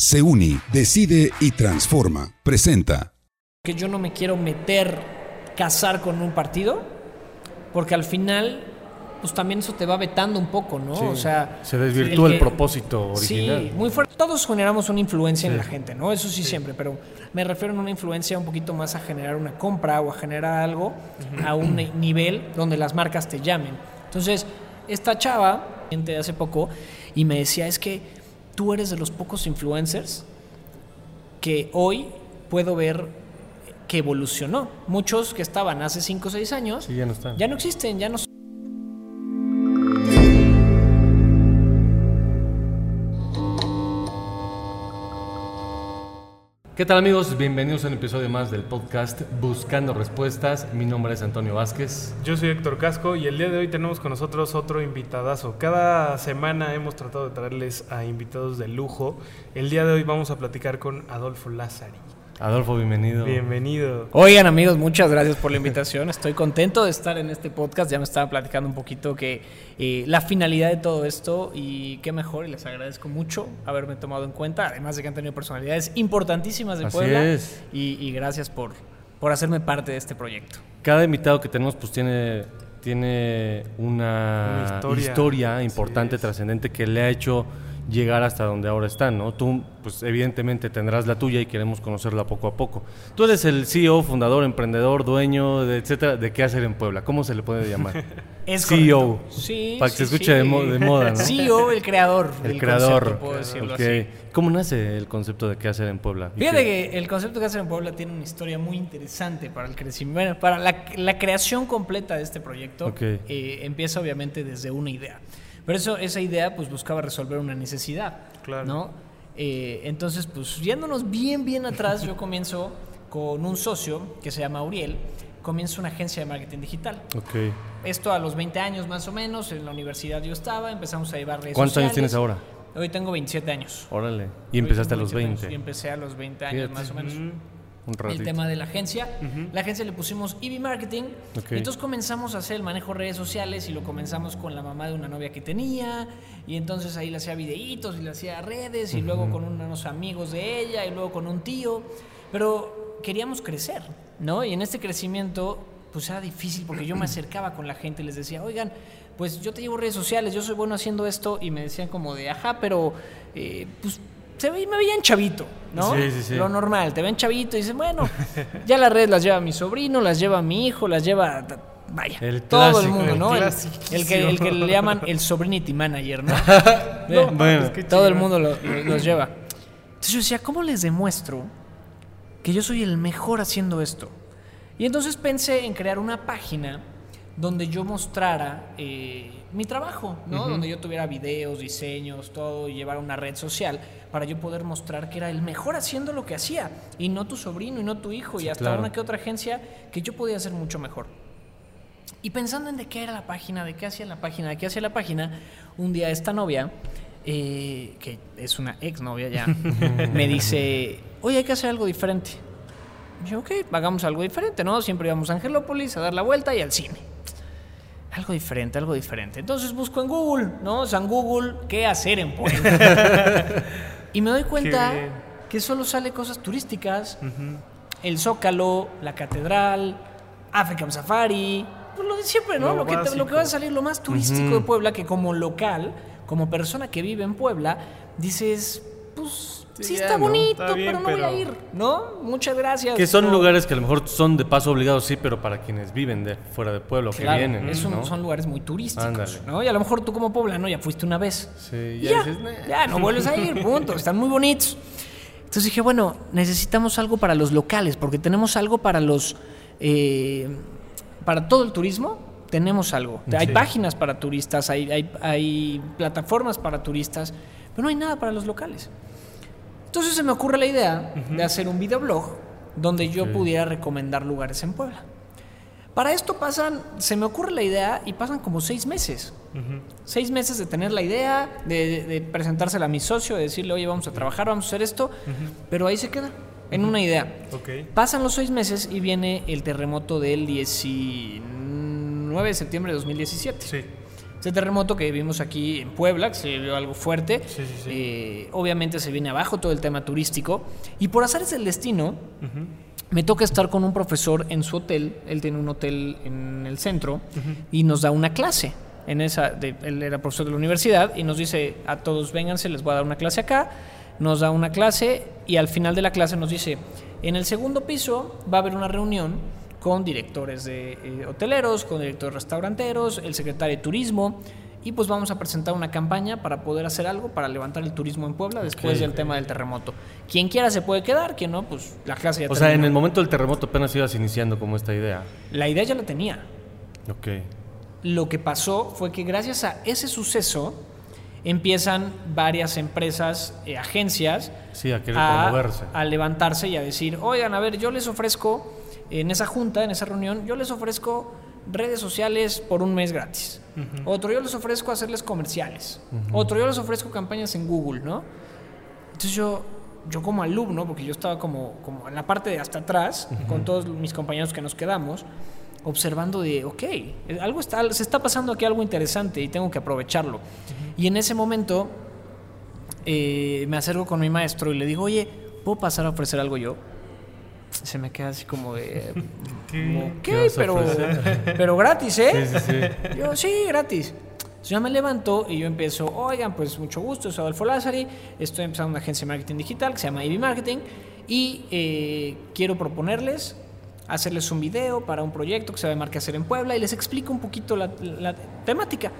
Se uni, decide y transforma. Presenta. Que yo no me quiero meter, casar con un partido, porque al final, pues también eso te va vetando un poco, ¿no? Sí, o sea, se desvirtúa el, propósito original. Sí, muy fuerte. Todos generamos una influencia en la gente, ¿no? Eso sí, siempre, pero me refiero a una influencia un poquito más a generar una compra o a generar algo a un ni- nivel donde las marcas te llamen. Entonces, esta chava, gente de hace poco, y me decía, es que tú eres de los pocos influencers que hoy puedo ver que evolucionó. Muchos que estaban hace 5 o 6 años Sí, ya no están. ya no existen, ya no ¿Qué tal amigos? Bienvenidos a un episodio más del podcast Buscando Respuestas. Mi nombre es Antonio Vázquez. Yo soy Héctor Casco y el día de hoy tenemos con nosotros otro invitadazo. Cada semana hemos tratado de traerles a invitados de lujo. El día de hoy vamos a platicar con Adolfo Lázari. Adolfo, bienvenido. Bienvenido. Oigan amigos, muchas gracias por la invitación. Estoy contento de estar en este podcast. Ya me estaba platicando un poquito que eh, la finalidad de todo esto y qué mejor y les agradezco mucho haberme tomado en cuenta. Además de que han tenido personalidades importantísimas de Así Puebla. es. Y, y gracias por, por hacerme parte de este proyecto. Cada invitado que tenemos pues tiene, tiene una, Una historia. importante, trascendente que le ha hecho llegar hasta donde ahora están, ¿no? Tú, pues evidentemente tendrás la tuya y queremos conocerla poco a poco. Tú eres el CEO, fundador, emprendedor, dueño, de etcétera, de qué hacer en Puebla. ¿Cómo se le puede llamar? Es CEO. Sí, Para que sí, se escuche de sí. mo- de moda, ¿no? CEO, el creador. El creador. concepto, puedo decirlo Ok. así. ¿Cómo nace el concepto de qué hacer en Puebla? ¿Y Fíjate qué- que el concepto que hacen en Puebla tiene una historia muy interesante para el crecimiento, bueno, para la, la creación completa de este proyecto. Ok. eh, empieza obviamente desde una idea. Pero eso, esa idea pues buscaba resolver una necesidad. Claro. ¿no? Eh, entonces, pues yéndonos bien, bien atrás, yo comienzo con un socio que se llama Uriel, comienzo una agencia de marketing digital. Ok. Esto a los 20 años más o menos, en la universidad yo estaba, empezamos a llevar redes ¿Cuántos años sociales. tienes ahora? Hoy tengo 27 años. Órale. Y empezaste a los tengo 27 años, 20. Y empecé a los 20 años Fíjate. más o menos. Un ratito. El tema de la agencia. La agencia le pusimos EV Marketing. Y entonces comenzamos a hacer el manejo de redes sociales y lo comenzamos con la mamá de una novia que tenía. Y entonces ahí le hacía videitos y le hacía redes. Y luego con unos amigos de ella y luego con un tío. Pero queríamos crecer, ¿no? Y en este crecimiento, pues era difícil porque yo me acercaba con la gente y les decía, oigan, pues yo te llevo redes sociales, yo soy bueno haciendo esto. Y me decían como de, ajá, pero eh, pues se ve, me veían chavito, ¿no? Sí, sí, sí. Lo normal, te ven chavito y dicen, bueno, ya las redes las lleva mi sobrino, las lleva mi hijo, las lleva, vaya, El todo el mundo, ¿no? El, que, el que le llaman el sobrinity manager, ¿no? No, bueno. es que todo el mundo lo- lo- los lleva. Entonces yo decía, ¿cómo les demuestro que yo soy el mejor haciendo esto? Y entonces pensé en crear una página donde yo mostrara eh, mi trabajo, ¿no? Donde yo tuviera videos, diseños, todo, y llevara una red social para yo poder mostrar que era el mejor haciendo lo que hacía, y no tu sobrino, y no tu hijo, y hasta claro. una que otra agencia que yo podía hacer mucho mejor. Y pensando en de qué era la página, de qué hacía la página, de qué hacía la página, un día esta novia, eh, que es una ex novia ya, me dice, oye, hay que hacer algo diferente. Y yo, ok, hagamos algo diferente, ¿no? Siempre íbamos a Angelópolis a dar la vuelta y al cine. Algo diferente, algo diferente. Entonces busco en Google, ¿no? En Google, ¿qué hacer en Puebla? y me doy cuenta que solo sale cosas turísticas, el Zócalo, la Catedral, African Safari, pues lo de siempre, ¿no? Lo Lo, que, te- lo que va a salir, lo más turístico de Puebla, que como local, como persona que vive en Puebla, dices, pues sí, Sí, ya, está ¿no? bonito, Está bien, pero no voy a ir, ¿no? Muchas gracias. Que son No. lugares que a lo mejor son de paso obligados, sí, pero para quienes viven de fuera de pueblo, que vienen. es un- ¿no? son lugares muy turísticos, Ándale. ¿no? Y a lo mejor tú como poblano ya fuiste una vez. Sí, ya ya, dices, "Nah". ya, no vuelves a ir, punto. Están muy bonitos. Entonces dije, bueno, necesitamos algo para los locales, porque tenemos algo para los. eh, para todo el turismo, tenemos algo. Hay páginas para turistas, hay, hay, hay plataformas para turistas, pero no hay nada para los locales. Entonces se me ocurre la idea de hacer un videoblog donde yo pudiera recomendar lugares en Puebla. Para esto pasan, se me ocurre la idea y pasan como seis meses. Seis meses de tener la idea, de, de- de presentársela a mi socio, de decirle, oye, vamos a trabajar, vamos a hacer esto, pero ahí se queda, en una idea. Pasan los seis meses y viene el terremoto del 19 de septiembre de 2017. Sí. Ese terremoto que vimos aquí en Puebla, que se vio algo fuerte, Sí, sí, sí. eh, obviamente se viene abajo todo el tema turístico. Y por hacerse el destino, me toca estar con un profesor en su hotel. Él tiene un hotel en el centro y nos da una clase. En esa, de- él era profesor de la universidad y nos dice a todos vénganse, les voy a dar una clase acá. Nos da una clase y al final de la clase nos dice en el segundo piso va a haber una reunión con directores de eh, hoteleros, con directores restauranteros, el secretario de turismo y pues vamos a presentar una campaña para poder hacer algo para levantar el turismo en Puebla después del tema del terremoto. Quien quiera se puede quedar, quien no, pues la clase ya O sea, en el momento del terremoto apenas ibas iniciando como esta idea. La idea ya la tenía. Ok. Lo que pasó fue que gracias a ese suceso empiezan varias empresas, eh, agencias, Sí, a querer a, promoverse. a levantarse y a decir, oigan, a ver, yo les ofrezco, en esa junta, en esa reunión, yo les ofrezco redes sociales por un mes gratis. Otro, yo les ofrezco hacerles comerciales. Otro, yo les ofrezco campañas en Google, ¿no? Entonces yo, yo como alumno, porque yo estaba como, como en la parte de hasta atrás, con todos mis compañeros que nos quedamos, observando de, ok, algo está, se está pasando aquí algo interesante y tengo que aprovecharlo. Y en ese momento eh, me acerco con mi maestro y le digo, oye, ¿puedo pasar a ofrecer algo yo? Se me queda así como de, ¿Qué vas a pero, pero gratis, ¿eh? Sí, sí, sí. Yo, sí, gratis. Entonces yo me levanto y yo empiezo, oigan, pues mucho gusto, soy Adolfo Lázari, estoy empezando una agencia de marketing digital que se llama EV Marketing y eh, quiero proponerles hacerles un video para un proyecto que se llama Marca Hacer en Puebla y les explico un poquito la, la temática.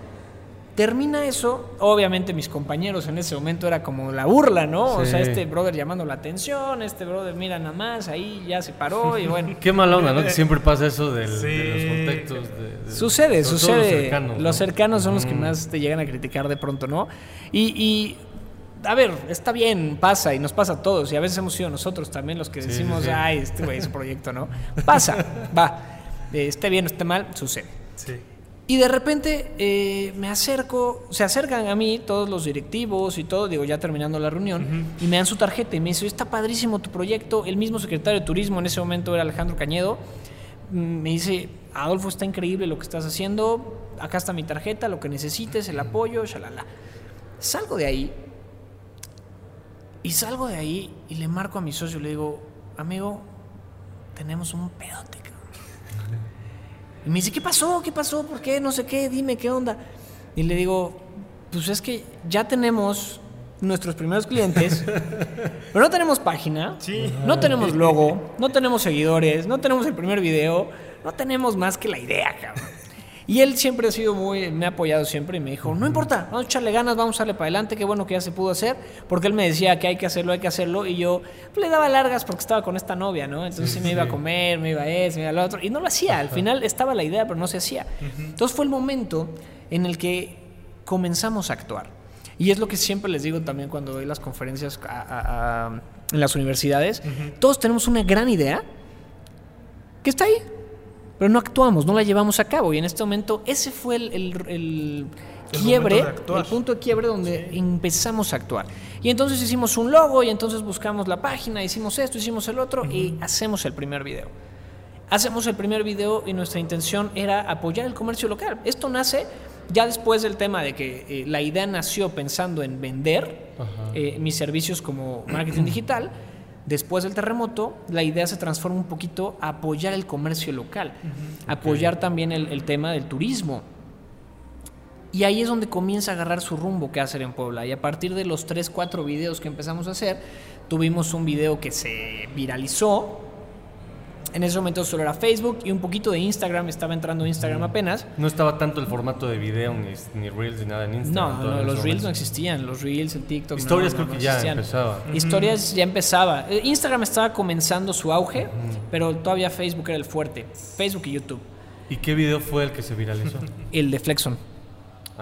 Termina eso, obviamente mis compañeros en ese momento era como la burla, ¿no? O Sí. sea, este brother llamando la atención, este brother mira nada más, ahí ya se paró y bueno. Qué mala onda, ¿no? Que siempre pasa eso del- Sí. de los contextos. de- de- Sucede, sucede. Los Los cercanos. cercanos, ¿no? son los que Mm. más te llegan a criticar de pronto, ¿no? Y, y, a ver, está bien, pasa y nos pasa a todos. Y a veces hemos sido nosotros también los que Sí, decimos, sí, sí. ay, este güey es un proyecto, ¿no? Pasa, va. Eh, esté bien o esté mal, sucede. Y de repente eh, me acerco, se acercan a mí todos los directivos y todo, digo, ya terminando la reunión, y me dan su tarjeta y me dice, está padrísimo tu proyecto. El mismo secretario de Turismo en ese momento era Alejandro Cañedo. mm, Me dice, Adolfo, está increíble lo que estás haciendo, acá está mi tarjeta, lo que necesites, el apoyo, shalala. Salgo de ahí y salgo de ahí y le marco a mi socio y le digo, amigo, tenemos un pedote. Y me dice, ¿qué pasó? ¿Qué pasó? ¿Por qué? No sé qué, dime qué onda. Y le digo, pues es que ya tenemos nuestros primeros clientes, pero no tenemos página, Sí. no tenemos logo, no tenemos seguidores, no tenemos el primer video, no tenemos más que la idea, cabrón. Y él siempre ha sido muy, me ha apoyado siempre y me dijo, no importa, vamos a echarle ganas, vamos a darle para adelante, qué bueno que ya se pudo hacer, porque él me decía que hay que hacerlo, hay que hacerlo, y yo le daba largas porque estaba con esta novia, ¿no? Entonces sí, me iba a comer, me iba a eso, me iba a lo otro, y no lo hacía, al final estaba la idea, pero no se hacía. Entonces fue el momento en el que comenzamos a actuar. Y es lo que siempre les digo también cuando doy las conferencias a- a- a- en las universidades, todos tenemos una gran idea que está ahí, pero no actuamos, no la llevamos a cabo. Y en este momento ese fue el, el- el El quiebre, actuar. el punto de quiebre donde empezamos a actuar. Y entonces hicimos un logo y entonces buscamos la página, hicimos esto, hicimos el otro y hacemos el primer video. Hacemos el primer video y nuestra intención era apoyar el comercio local. Esto nace ya después del tema de que eh, la idea nació pensando en vender eh, mis servicios como marketing digital. Después del terremoto, la idea se transforma un poquito a apoyar el comercio local, apoyar también el, el tema del turismo. Y ahí es donde comienza a agarrar su rumbo que hacer en Puebla. Y a partir de los 3, 4 videos que empezamos a hacer, tuvimos un video que se viralizó. En ese momento solo era Facebook y un poquito de Instagram, estaba entrando Instagram apenas. No estaba tanto el formato de video, ni, ni Reels, ni nada en Instagram. No, no, los Reels no existían, los Reels, el TikTok. Historias no, creo no que ya existían. empezaba. Historias ya empezaba. Eh, Instagram estaba comenzando su auge, pero todavía Facebook era el fuerte. Facebook y YouTube. ¿Y qué video fue el que se viralizó? El de Flexon.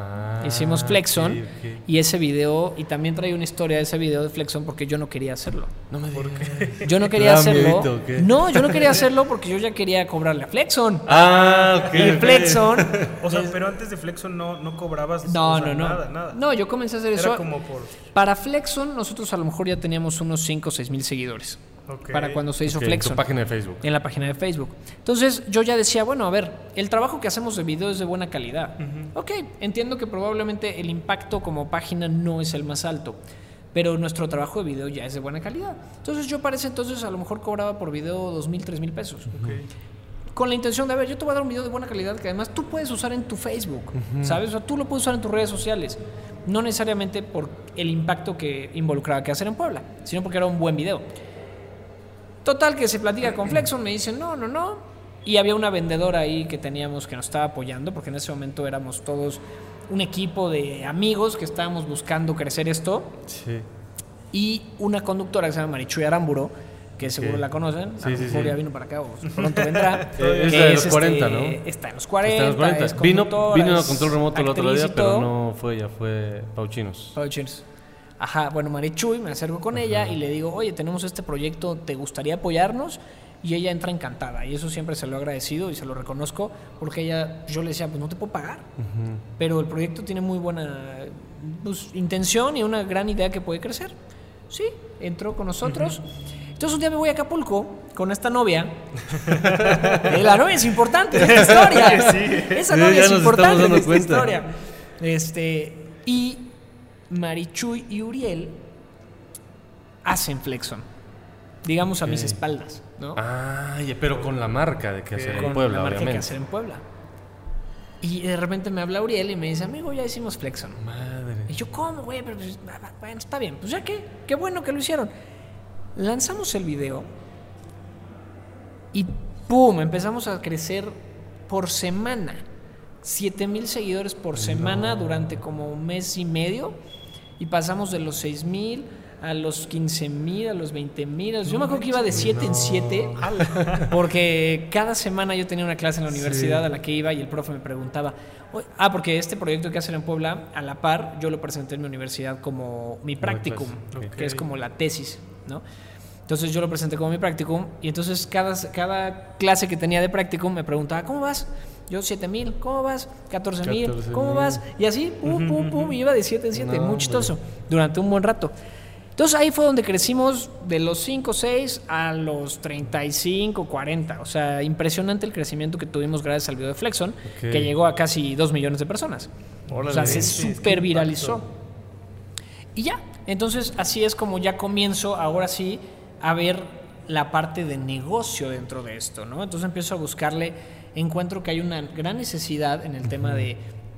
Ah, Hicimos Flexon y ese video, y también trae una historia de ese video de Flexon porque yo no quería hacerlo. No me digas. Yo no ¿Te quería hacerlo. miedito o qué? No, yo no quería hacerlo porque yo ya quería cobrarle a Flexon. Ah, ok. Y. Flexon. O sea, pero antes de Flexon no, no cobrabas No, o sea, no, no. nada, nada. No, yo comencé a hacer Era eso. como por... Para Flexon, nosotros a lo mejor ya teníamos unos 5 o 6 mil seguidores. Ok. para cuando se hizo Ok, en tu página de Facebook. En la página de Facebook. Entonces yo ya decía, bueno, a ver, el trabajo que hacemos de video es de buena calidad. Ok, entiendo que probablemente el impacto como página no es el más alto, pero nuestro trabajo de video ya es de buena calidad. Entonces yo para ese entonces a lo mejor cobraba por video dos mil, tres mil pesos. Ok. Con la intención de, a ver, yo te voy a dar un video de buena calidad que además tú puedes usar en tu Facebook, ¿sabes? O sea, tú lo puedes usar en tus redes sociales. No necesariamente por el impacto que involucraba que hacer en Puebla, sino porque era un buen video. Total, que se platica con Flexon, me dicen, no, no, no. Y había una vendedora ahí que teníamos que nos estaba apoyando, porque en ese momento éramos todos un equipo de amigos que estábamos buscando crecer esto. Sí. Y una conductora que se llama Marichuy Aramburo, que seguro Ok. la conocen. Sí, a lo sí, mejor sí. ya vino para acá o pronto vendrá. Es de los este, 40, ¿no? Está en los 40. Está en los 40. es Vino, vino a control remoto el otro día, pero no fue ella, fue Pauchinos. Pau Cheers. Ajá, bueno, Marichuy, me acerco con ella y le digo, oye, tenemos este proyecto, ¿te gustaría apoyarnos? Y ella entra encantada, y eso siempre se lo he agradecido y se lo reconozco, porque ella, yo le decía, pues no te puedo pagar, pero el proyecto tiene muy buena pues, intención y una gran idea que puede crecer. Sí, entró con nosotros. Entonces un día me voy a Acapulco con esta novia. La novia es importante en esta historia. Esa novia es importante en esta cuenta. historia. Este, y Marichuy y Uriel hacen Flexon. Digamos a mis espaldas, ¿no? Ah, pero con la marca de que hacer con en Puebla, la marca que obviamente. hacer en Puebla. Y de repente me habla Uriel y me dice, amigo, ya hicimos Flexon. Madre. Y yo, ¿cómo, güey? Pero, pues, bueno, está bien. Pues ya qué, qué bueno que lo hicieron. Lanzamos el video y ¡pum! Empezamos a crecer por semana. 7 mil seguidores por semana durante como un mes y medio. Y pasamos de los 6 mil a los 15 mil, a los 20 mil. Yo me acuerdo que iba de 7 en 7. Porque cada semana yo tenía una clase en la universidad a la que iba y el profe me preguntaba, "Oye, ah, porque este proyecto que hacen en Puebla, a la par, yo lo presenté en mi universidad como mi practicum, que es como la tesis, ¿no? Entonces yo lo presenté como mi practicum y entonces cada, cada clase que tenía de practicum me preguntaba, ¿cómo vas? Yo 7 mil, ¿cómo vas? 14 mil, 14,000. ¿cómo vas? Y así, pum, pum, pum, y iba de 7 en 7, No, muy chistoso, durante un buen rato. Entonces ahí fue donde crecimos de los 5, 6 a los 35, 40. O sea, impresionante el crecimiento que tuvimos gracias al video de Flexon, que llegó a casi 2 millones de personas. o sea, se super viralizó. Y ya, entonces así es como ya comienzo ahora sí a ver la parte de negocio dentro de esto, ¿no? Entonces empiezo a buscarle, encuentro que hay una gran necesidad en el tema de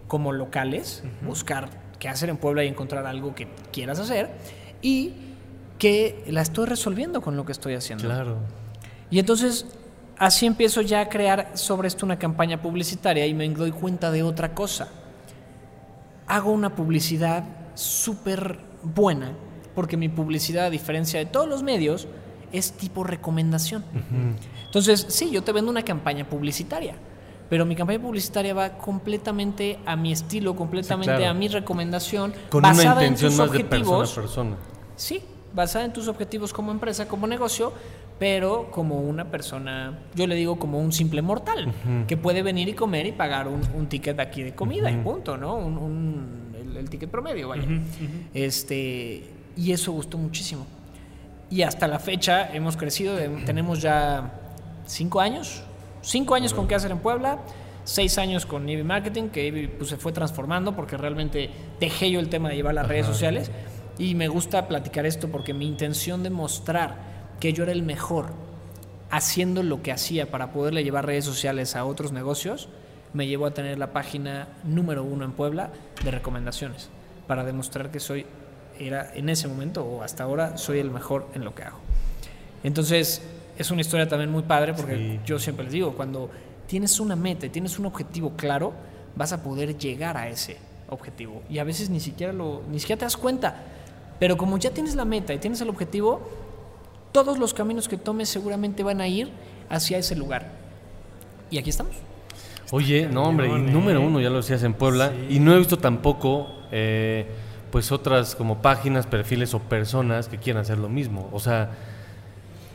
como locales, buscar qué hacer en Puebla y encontrar algo que quieras hacer y que la estoy resolviendo con lo que estoy haciendo. Claro. Y entonces así empiezo ya a crear sobre esto una campaña publicitaria y me doy cuenta de otra cosa. Hago una publicidad súper buena porque mi publicidad, a diferencia de todos los medios, es tipo recomendación. Entonces, sí, yo te vendo una campaña publicitaria, pero mi campaña publicitaria va completamente a mi estilo, completamente claro. a mi recomendación, Con una basada en tus más de persona a objetivos. persona. Sí, basada en tus objetivos como empresa, como negocio, pero como una persona, yo le digo como un simple mortal, que puede venir y comer y pagar un, un ticket aquí de comida y punto, ¿no? Un, un- el, el ticket promedio, vaya. Este, y eso gustó muchísimo. Y hasta la fecha hemos crecido, tenemos ya cinco años, cinco años con qué hacer en Puebla, seis años con Ivy Marketing, que Ivy pues, se fue transformando porque realmente dejé yo el tema de llevar las redes sociales. Y me gusta platicar esto porque mi intención de mostrar que yo era el mejor haciendo lo que hacía para poderle llevar redes sociales a otros negocios, me llevó a tener la página número uno en Puebla de recomendaciones, para demostrar que soy, era en ese momento o hasta ahora, soy el mejor en lo que hago. Entonces, es una historia también muy padre porque Sí. yo siempre les digo, cuando tienes una meta y tienes un objetivo claro, vas a poder llegar a ese objetivo. Y a veces ni siquiera, lo, ni siquiera te das cuenta. Pero como ya tienes la meta y tienes el objetivo, todos los caminos que tomes seguramente van a ir hacia ese lugar. Y aquí estamos. Oye, no, hombre, y ¿eh? número uno, ya lo decías en Puebla, Sí. y no he visto tampoco, eh, pues otras como páginas, perfiles o personas que quieran hacer lo mismo. O sea,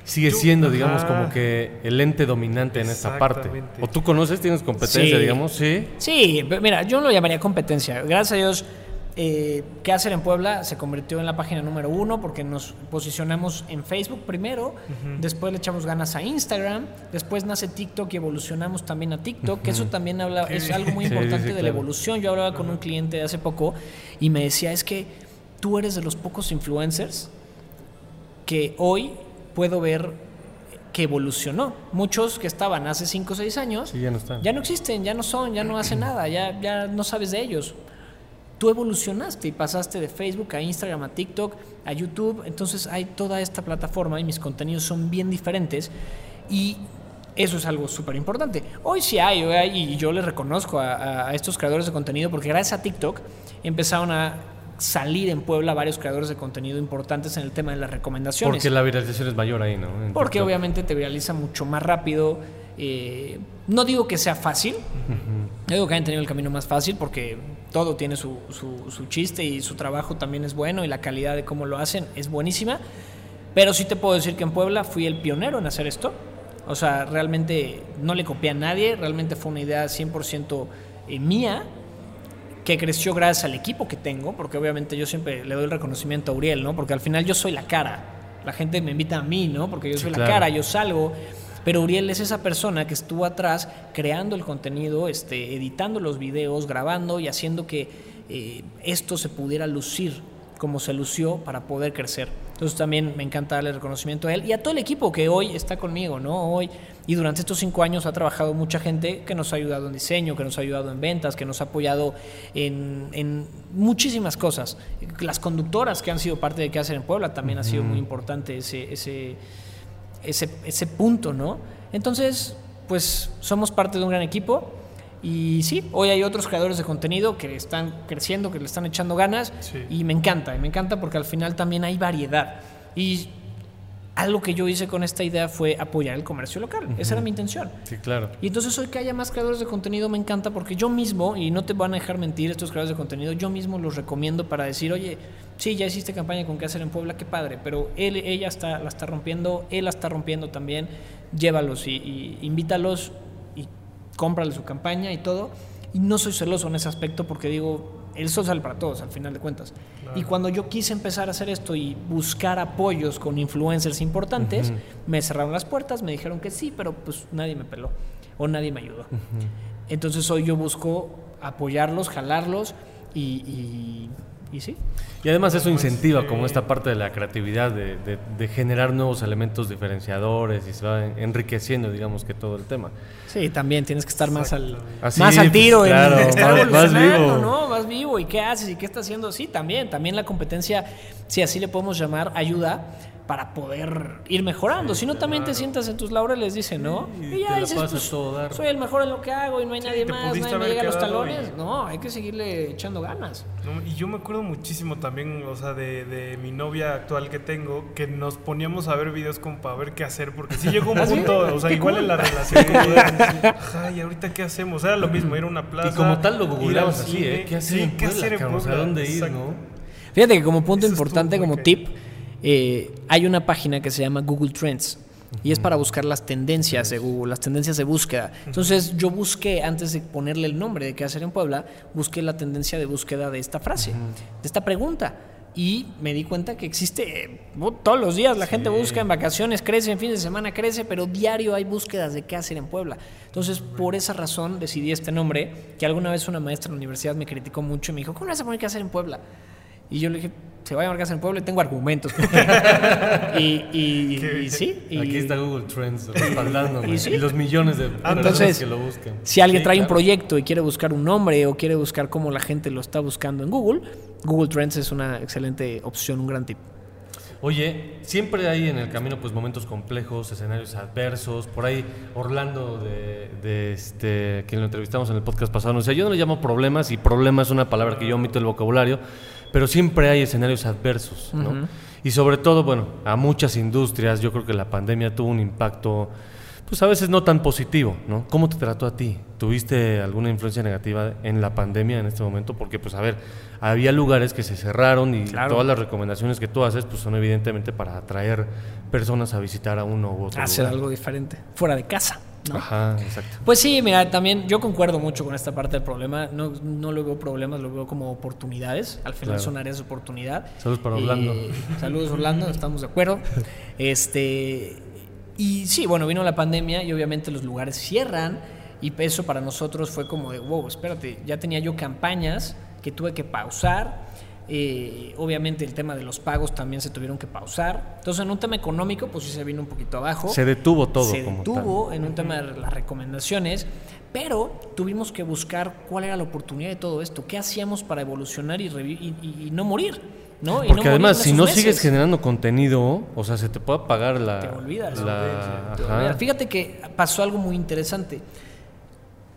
sigue siendo, digamos, ajá. como que el ente dominante en esta parte. ¿O tú conoces, tienes competencia, Sí. digamos? Sí. Sí, pero mira, yo no lo llamaría competencia. Gracias a Dios, eh, ¿Qué hacer en Puebla? Se convirtió en la página número uno porque nos posicionamos en Facebook primero, después le echamos ganas a Instagram, después nace TikTok y evolucionamos también a TikTok, que eso también habla, es algo muy Sí, importante sí, de la claro. evolución. Yo hablaba con un cliente hace poco y me decía, es que tú eres de los pocos influencers que hoy puedo ver que evolucionó. Muchos que estaban hace 5 o 6 años Sí, ya no están. ya no existen, ya no son, ya no hacen nada, ya, ya no sabes de ellos. Tú evolucionaste y pasaste de Facebook a Instagram, a TikTok, a YouTube. Entonces hay toda esta plataforma y mis contenidos son bien diferentes. Y eso es algo súper importante. Hoy sí hay, hoy hay, y yo les reconozco a, estos creadores de contenido porque gracias a TikTok empezaron a salir en Puebla varios creadores de contenido importantes en el tema de las recomendaciones. Porque la viralización es mayor ahí, ¿no? En Porque TikTok. obviamente te viraliza mucho más rápido. eh, no digo que sea fácil, no digo que hayan tenido el camino más fácil porque todo tiene su, su- su chiste y su trabajo también es bueno y la calidad de cómo lo hacen es buenísima. Pero sí te puedo decir que en Puebla fui el pionero en hacer esto. O sea, realmente no le copié a nadie, realmente fue una idea 100% eh, mía que creció gracias al equipo que tengo, porque obviamente yo siempre le doy el reconocimiento a Uriel, ¿no? Porque al final yo soy la cara. La gente me invita a mí, ¿no? Porque yo Sí, soy la cara, yo salgo. Pero Uriel es esa persona que estuvo atrás creando el contenido, este, editando los videos, grabando y haciendo que eh, esto se pudiera lucir como se lució para poder crecer. Entonces también me encanta darle reconocimiento a él y a todo el equipo que hoy está conmigo, ¿no? Hoy y durante estos cinco años ha trabajado mucha gente que nos ha ayudado en diseño, que nos ha ayudado en ventas, que nos ha apoyado en, en muchísimas cosas. Las conductoras que han sido parte de qué hacer en Puebla también ha sido muy importante ese, ese, ese, ese punto, ¿no? Entonces, pues somos parte de un gran equipo. Y sí, hoy hay otros creadores de contenido que están creciendo, que le están echando ganas. Sí. Y me encanta, y me encanta porque al final también hay variedad. Y algo que yo hice con esta idea fue apoyar el comercio local. Esa era mi intención. Sí, claro. Y entonces hoy que haya más creadores de contenido me encanta porque yo mismo, y no te van a dejar mentir estos creadores de contenido, yo mismo los recomiendo para decir, oye, sí, ya hiciste campaña con qué hacer en Puebla, qué padre, pero él, ella está, la está rompiendo, él la está rompiendo también, llévalos y, y invítalos y cómprale su campaña y todo. Y no soy celoso en ese aspecto porque digo, el sol sale para todos al final de cuentas. Y cuando yo quise empezar a hacer esto y buscar apoyos con influencers importantes, me cerraron las puertas, me dijeron que sí, pero pues nadie me peló o nadie me ayudó. Entonces hoy yo busco apoyarlos, jalarlos y, y, y sí. Y además eso incentiva como esta parte de la creatividad, de, de- de generar nuevos elementos diferenciadores y se va enriqueciendo, digamos, que todo el tema. Sí, también tienes que estar más al, Así, más al pues, tiro, en- claro, en estar más- vivo. ¿no? Más vivo. ¿Y qué haces? ¿Y qué estás haciendo? Sí, también. También la competencia, si así le podemos llamar, ayuda para poder ir mejorando. si no, también te sientas en tus laureles, dice, ¿no? y Y te ya dices, pues, todo dar. soy el mejor en lo que hago y no hay nadie más, nadie me llega a los talones. y- No, hay que seguirle echando ganas. No, y yo me acuerdo muchísimo también, o sea, de, de mi novia actual que tengo, que nos poníamos a ver videos como para ver qué hacer, porque sí llegó un ¿Ah, sí? punto, o sea, igual cool. en la relación, ajá, y ahorita qué hacemos, era lo mismo, ir a una plaza. Y como tal lo googleabas así. ¿eh? ¿Qué hacer Sí, ¿qué hacer Puebla? ¿dónde ir, no? Fíjate que como punto Eso importante, como tip, eh, hay una página que se llama Google Trends. Y es para buscar las tendencias de Google, las tendencias de búsqueda. Entonces yo busqué, antes de ponerle el nombre de qué hacer en Puebla, busqué la tendencia de búsqueda de esta frase, de esta pregunta. Y me di cuenta que existe eh, todos los días. La gente busca en vacaciones, crece, en fin de semana crece, pero diario hay búsquedas de qué hacer en Puebla. Entonces, por esa razón decidí este nombre, que alguna vez una maestra en la universidad me criticó mucho y me dijo, ¿cómo le vas a poner qué hacer en Puebla? Y yo le dije, se va a llamar Casa en Puebla y tengo argumentos. y, y- y sí. y- Aquí está Google Trends respaldándome. Y Y, los millones de personas Entonces, que lo buscan. Si alguien Sí, trae un proyecto y quiere buscar un nombre o quiere buscar cómo la gente lo está buscando en Google, Google Trends es una excelente opción, un gran tip. Oye, siempre hay en el camino pues momentos complejos, escenarios adversos. Por ahí Orlando de, de este quien lo entrevistamos en el podcast pasado, nos decía, yo no le llamo problemas y problema es una palabra que yo omito el vocabulario, pero siempre hay escenarios adversos, ¿no? Y sobre todo, bueno, a muchas industrias, yo creo que la pandemia tuvo un impacto pues a veces no tan positivo, ¿no? ¿Cómo te trató a ti? ¿Tuviste alguna influencia negativa en la pandemia en este momento? Porque, pues, a ver, había lugares que se cerraron y Claro. todas las recomendaciones que tú haces, pues, son evidentemente para atraer personas a visitar a uno u otro Hacer lugar. algo diferente, fuera de casa. ¿No? Ajá, exacto. Pues sí, mira, también yo concuerdo mucho con esta parte del problema. No, no lo veo problemas, lo veo como oportunidades. Al final Claro. son áreas de oportunidad. Saludos para Orlando. Eh, saludos Orlando, estamos de acuerdo. Este y sí, bueno, vino la pandemia y obviamente los lugares cierran y eso para nosotros fue como de, wow, espérate, ya tenía yo campañas que tuve que pausar. Eh, obviamente el tema de los pagos también se tuvieron que pausar. Entonces en un tema económico pues sí se vino un poquito abajo Se detuvo todo se como detuvo en un tema de las recomendaciones, pero tuvimos que buscar cuál era la oportunidad de todo esto, qué hacíamos para evolucionar y, revi- y- y- y no morir, ¿no? Y no Porque además, si no meses. sigues generando contenido, o sea, se te puede apagar la. Te olvidas. la- Te olvidas. Fíjate que pasó algo muy interesante.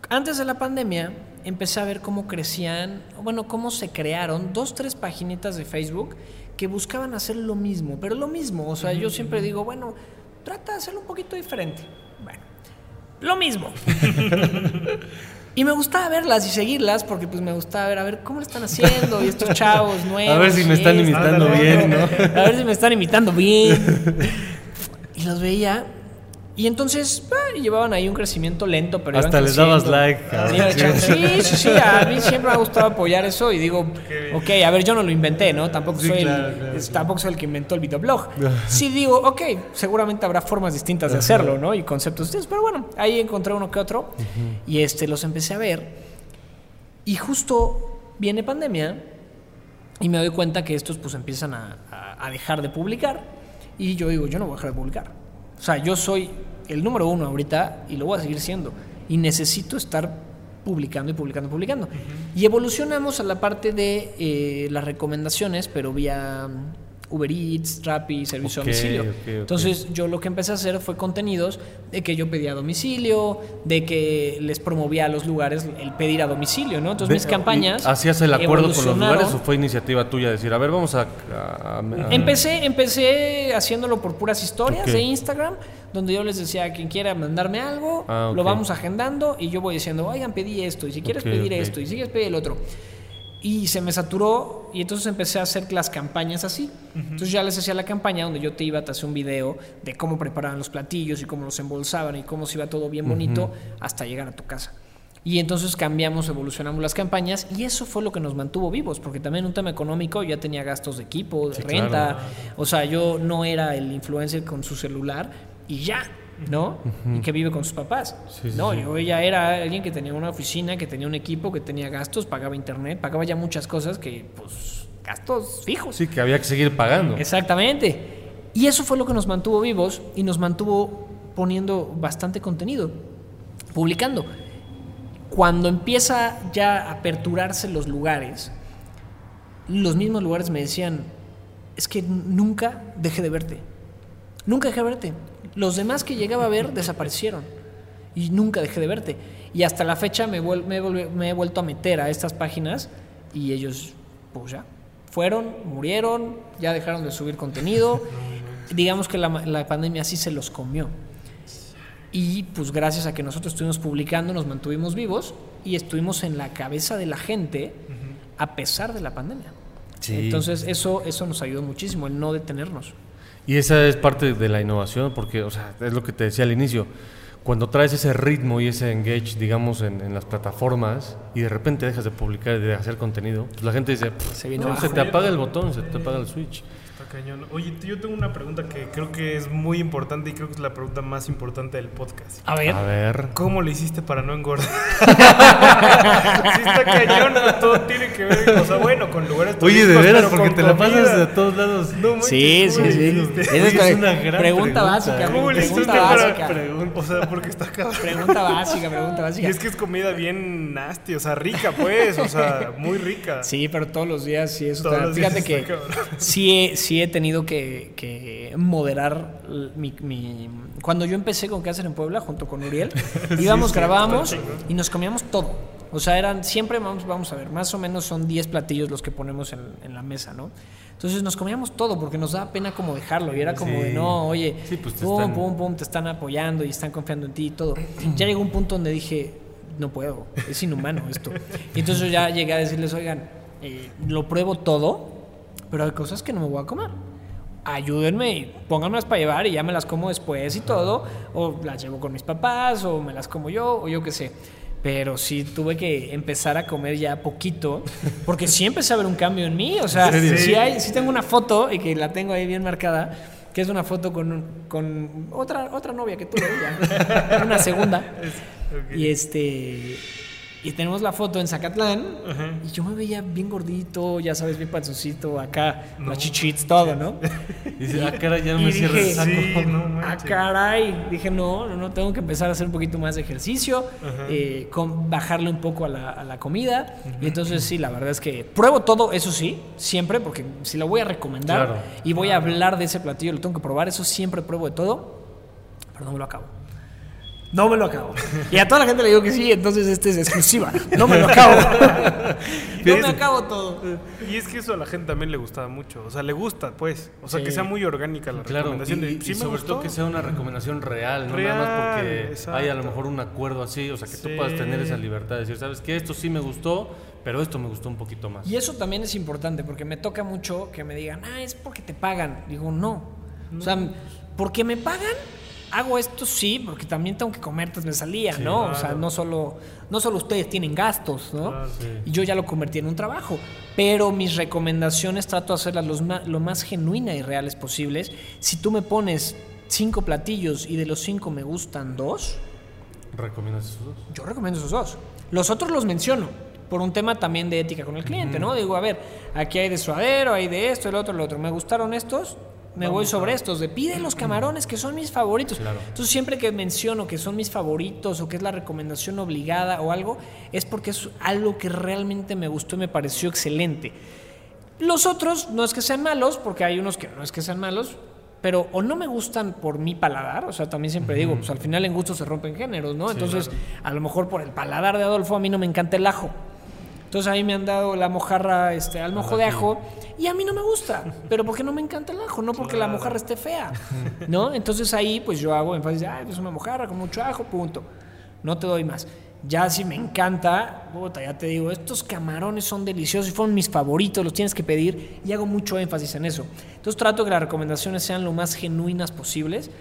Antes de la pandemia empecé a ver cómo crecían, bueno, cómo se crearon dos, tres paginitas de Facebook que buscaban hacer lo mismo, pero lo mismo. O sea, yo siempre digo, bueno, trata de hacerlo un poquito diferente. Bueno, lo mismo. y me gustaba verlas y seguirlas porque pues me gustaba ver, a ver cómo lo están haciendo y estos chavos nuevos. A ver si me están imitando bien. ¿no? A ver si me están imitando bien. Y los veía. Y entonces llevaban ahí un crecimiento lento, pero Hasta iban les dabas like, Sí, sí, sí. A mí siempre me ha gustado apoyar eso y digo, ok, a ver, yo no lo inventé, ¿no? Tampoco, Sí, soy, claro, el, claro, es- sí. tampoco soy el que inventó el videoblog. Sí digo, ok, seguramente habrá formas distintas de hacerlo, ¿no? Y conceptos distintos. Pero bueno, ahí encontré uno que otro y este, los empecé a ver. Y justo viene pandemia y me doy cuenta que estos pues empiezan a, a- a dejar de publicar. Y yo digo, yo no voy a dejar de publicar. O sea, yo soy el número uno ahorita y lo voy a seguir siendo. Y necesito estar publicando y publicando y publicando. Y evolucionamos a la parte de eh, las recomendaciones, pero vía Uber Eats, Rappi, servicio Ok, a domicilio. Entonces yo lo que empecé a hacer fue contenidos de que yo pedía a domicilio, de que les promovía a los lugares el pedir a domicilio, ¿no? Entonces De- mis campañas... ¿Hacías el acuerdo con los lugares o fue iniciativa tuya decir, a ver, vamos a. a- a- Empecé, empecé haciéndolo por puras historias de Instagram, donde yo les decía a quien quiera mandarme algo, Ah, lo vamos agendando y yo voy diciendo, oigan, pedí esto, y si quieres pedir esto, y si quieres pedir el otro. Y se me saturó y entonces empecé a hacer las campañas así. Entonces ya les hacía la campaña donde yo te iba, te hacía un video de cómo preparaban los platillos y cómo los embolsaban y cómo se iba todo bien bonito hasta llegar a tu casa. Y entonces cambiamos, evolucionamos las campañas y eso fue lo que nos mantuvo vivos, porque también un tema económico ya tenía gastos de equipo, de Sí, renta, claro. o sea, yo no era el influencer con su celular y ya, ¿no? Y que vive con sus papás. Sí, no, sí. yo ya era alguien que tenía una oficina, que tenía un equipo, que tenía gastos, pagaba internet, pagaba ya muchas cosas que, pues, gastos fijos. Sí, que había que seguir pagando. Exactamente. Y eso fue lo que nos mantuvo vivos y nos mantuvo poniendo bastante contenido, publicando. Cuando empieza ya a aperturarse los lugares, los mismos lugares me decían, es que nunca dejé de verte. Nunca dejé de verte. Los demás que llegaba a ver desaparecieron. Y nunca dejé de verte. Y hasta la fecha me, vuel- me, he vuelto a meter a estas páginas y ellos, pues ya, fueron, murieron, ya dejaron de subir contenido. Digamos que la, la pandemia sí se los comió. Y pues gracias a que nosotros estuvimos publicando, nos mantuvimos vivos y estuvimos en la cabeza de la gente a pesar de la pandemia. Sí. Entonces eso, eso nos ayudó muchísimo, el no detenernos. Y esa es parte de la innovación, porque, o sea, es lo que te decía al inicio. Cuando traes ese ritmo y ese engage, digamos, en, en las plataformas y de repente dejas de publicar y de hacer contenido, pues la gente dice, "Pff, Se viene no, abajo". se te apaga el botón, se te apaga el switch. Cañón. Oye, yo tengo una pregunta que creo que es muy importante y creo que es la pregunta más importante del podcast. A ver, A ver. ¿Cómo le hiciste para no engordar? sí está cañón, todo tiene que ver, o sea, bueno, con lugares Oye, de veras, porque te la pasas de todos lados. No manches, Sí, ¿cómo sí, sí. Esa es, es una gran pregunta, pregunta. básica. ¿Cómo le hiciste pregunta para básica. pregun- O sea, porque está cabrón. Pregunta básica, pregunta Y básica. es que es comida bien nasty, o sea, rica, pues, o sea, muy rica. Sí, pero todos los días sí eso está- Fíjate que sí he, sí he tenido que, que moderar mi, mi- Cuando yo empecé con Cáceres en Puebla, junto con Uriel, íbamos, sí, grabábamos y nos comíamos todo. O sea, eran siempre, vamos, vamos a ver, más o menos son 10 platillos los que ponemos en, en la mesa, ¿no? Entonces nos comíamos todo porque nos daba pena como dejarlo y era como Sí. de, no, oye, Sí, pues te pum, están- pum, pum, te están apoyando y están confiando en ti y todo. Ya llegó un punto donde dije, no puedo, es inhumano esto. Y entonces yo ya llegué a decirles, oigan, eh, lo pruebo todo, pero hay cosas que no me voy a comer. ayúdenme y pónganmelas para llevar y ya me las como después y todo, o las llevo con mis papás, o me las como yo, o yo qué sé. Pero sí tuve que empezar a comer ya poquito, porque sí empecé a ver un cambio en mí. O sea, sí, hay, sí tengo una foto y que la tengo ahí bien marcada, que es una foto con, con otra, otra novia que tuve ya, una segunda. Y este. Y tenemos la foto en Zacatlán. Y yo me veía bien gordito, ya sabes, bien panzoncito, acá, las chichits, todo, ¿no? Y dice, ah, caray, ya no me cierra el saco. Sí, no Ah, caray. Dije, no, no, no, tengo que empezar a hacer un poquito más de ejercicio, eh, con, bajarle un poco a la, a la comida. Y entonces, sí, la verdad es que pruebo todo, eso sí, siempre, porque si lo voy a recomendar Claro. y voy a hablar de ese platillo, lo tengo que probar, eso siempre pruebo de todo, pero no me lo acabo. No me lo acabo. Y a toda la gente le digo que sí, entonces este es exclusiva. No me lo acabo. No me acabo todo. Y es que eso a la gente también le gustaba mucho. O sea, le gusta, pues. O sea, Sí. que sea muy orgánica la Claro, recomendación. y, de, y "Sí me sobre gustó". todo que sea una recomendación real, no Real, nada más porque exacto. hay a lo mejor un acuerdo así, o sea, que tú puedas tener esa libertad de decir, sabes que esto sí me gustó, pero esto me gustó un poquito más. Y eso también es importante porque me toca mucho que me digan, ah, es porque te pagan. Digo, no. O sea, porque me pagan, hago esto sí, porque también tengo que comer veces al día, Sí, ¿no? O sea, claro. no solo, no solo ustedes tienen gastos, ¿no? Claro, sí. Y yo ya lo convertí en un trabajo. Pero mis recomendaciones trato de hacerlas los ma- lo más genuinas y reales posibles. Si tú me pones cinco platillos y de los cinco me gustan dos, ¿Recomiendas esos dos? yo recomiendo esos dos. Los otros los menciono por un tema también de ética con el cliente, ¿no? Digo, a ver, aquí hay de suadero, hay de esto, el otro, el otro. ¿Me gustaron estos? Me voy sobre estos. De pide los camarones que son mis favoritos. Claro. Entonces, siempre que menciono que son mis favoritos o que es la recomendación obligada o algo, es porque es algo que realmente me gustó y me pareció excelente. Los otros no es que sean malos, porque hay unos que no es que sean malos, pero o no me gustan por mi paladar, o sea, también siempre digo, pues al final en gusto se rompen géneros, ¿no? Entonces, a lo mejor por el paladar de Adolfo a mí no me encanta el ajo. Entonces ahí me han dado la mojarra este, al mojo de ajo y a mí no me gusta, pero porque no me encanta el ajo, no porque la mojarra esté fea, ¿no? Entonces ahí pues yo hago énfasis, ah, es una mojarra con mucho ajo, punto. No te doy más. Ya si me encanta, puta, ya te digo, estos camarones son deliciosos y fueron mis favoritos, los tienes que pedir y hago mucho énfasis en eso. Entonces trato que las recomendaciones sean lo más genuinas posibles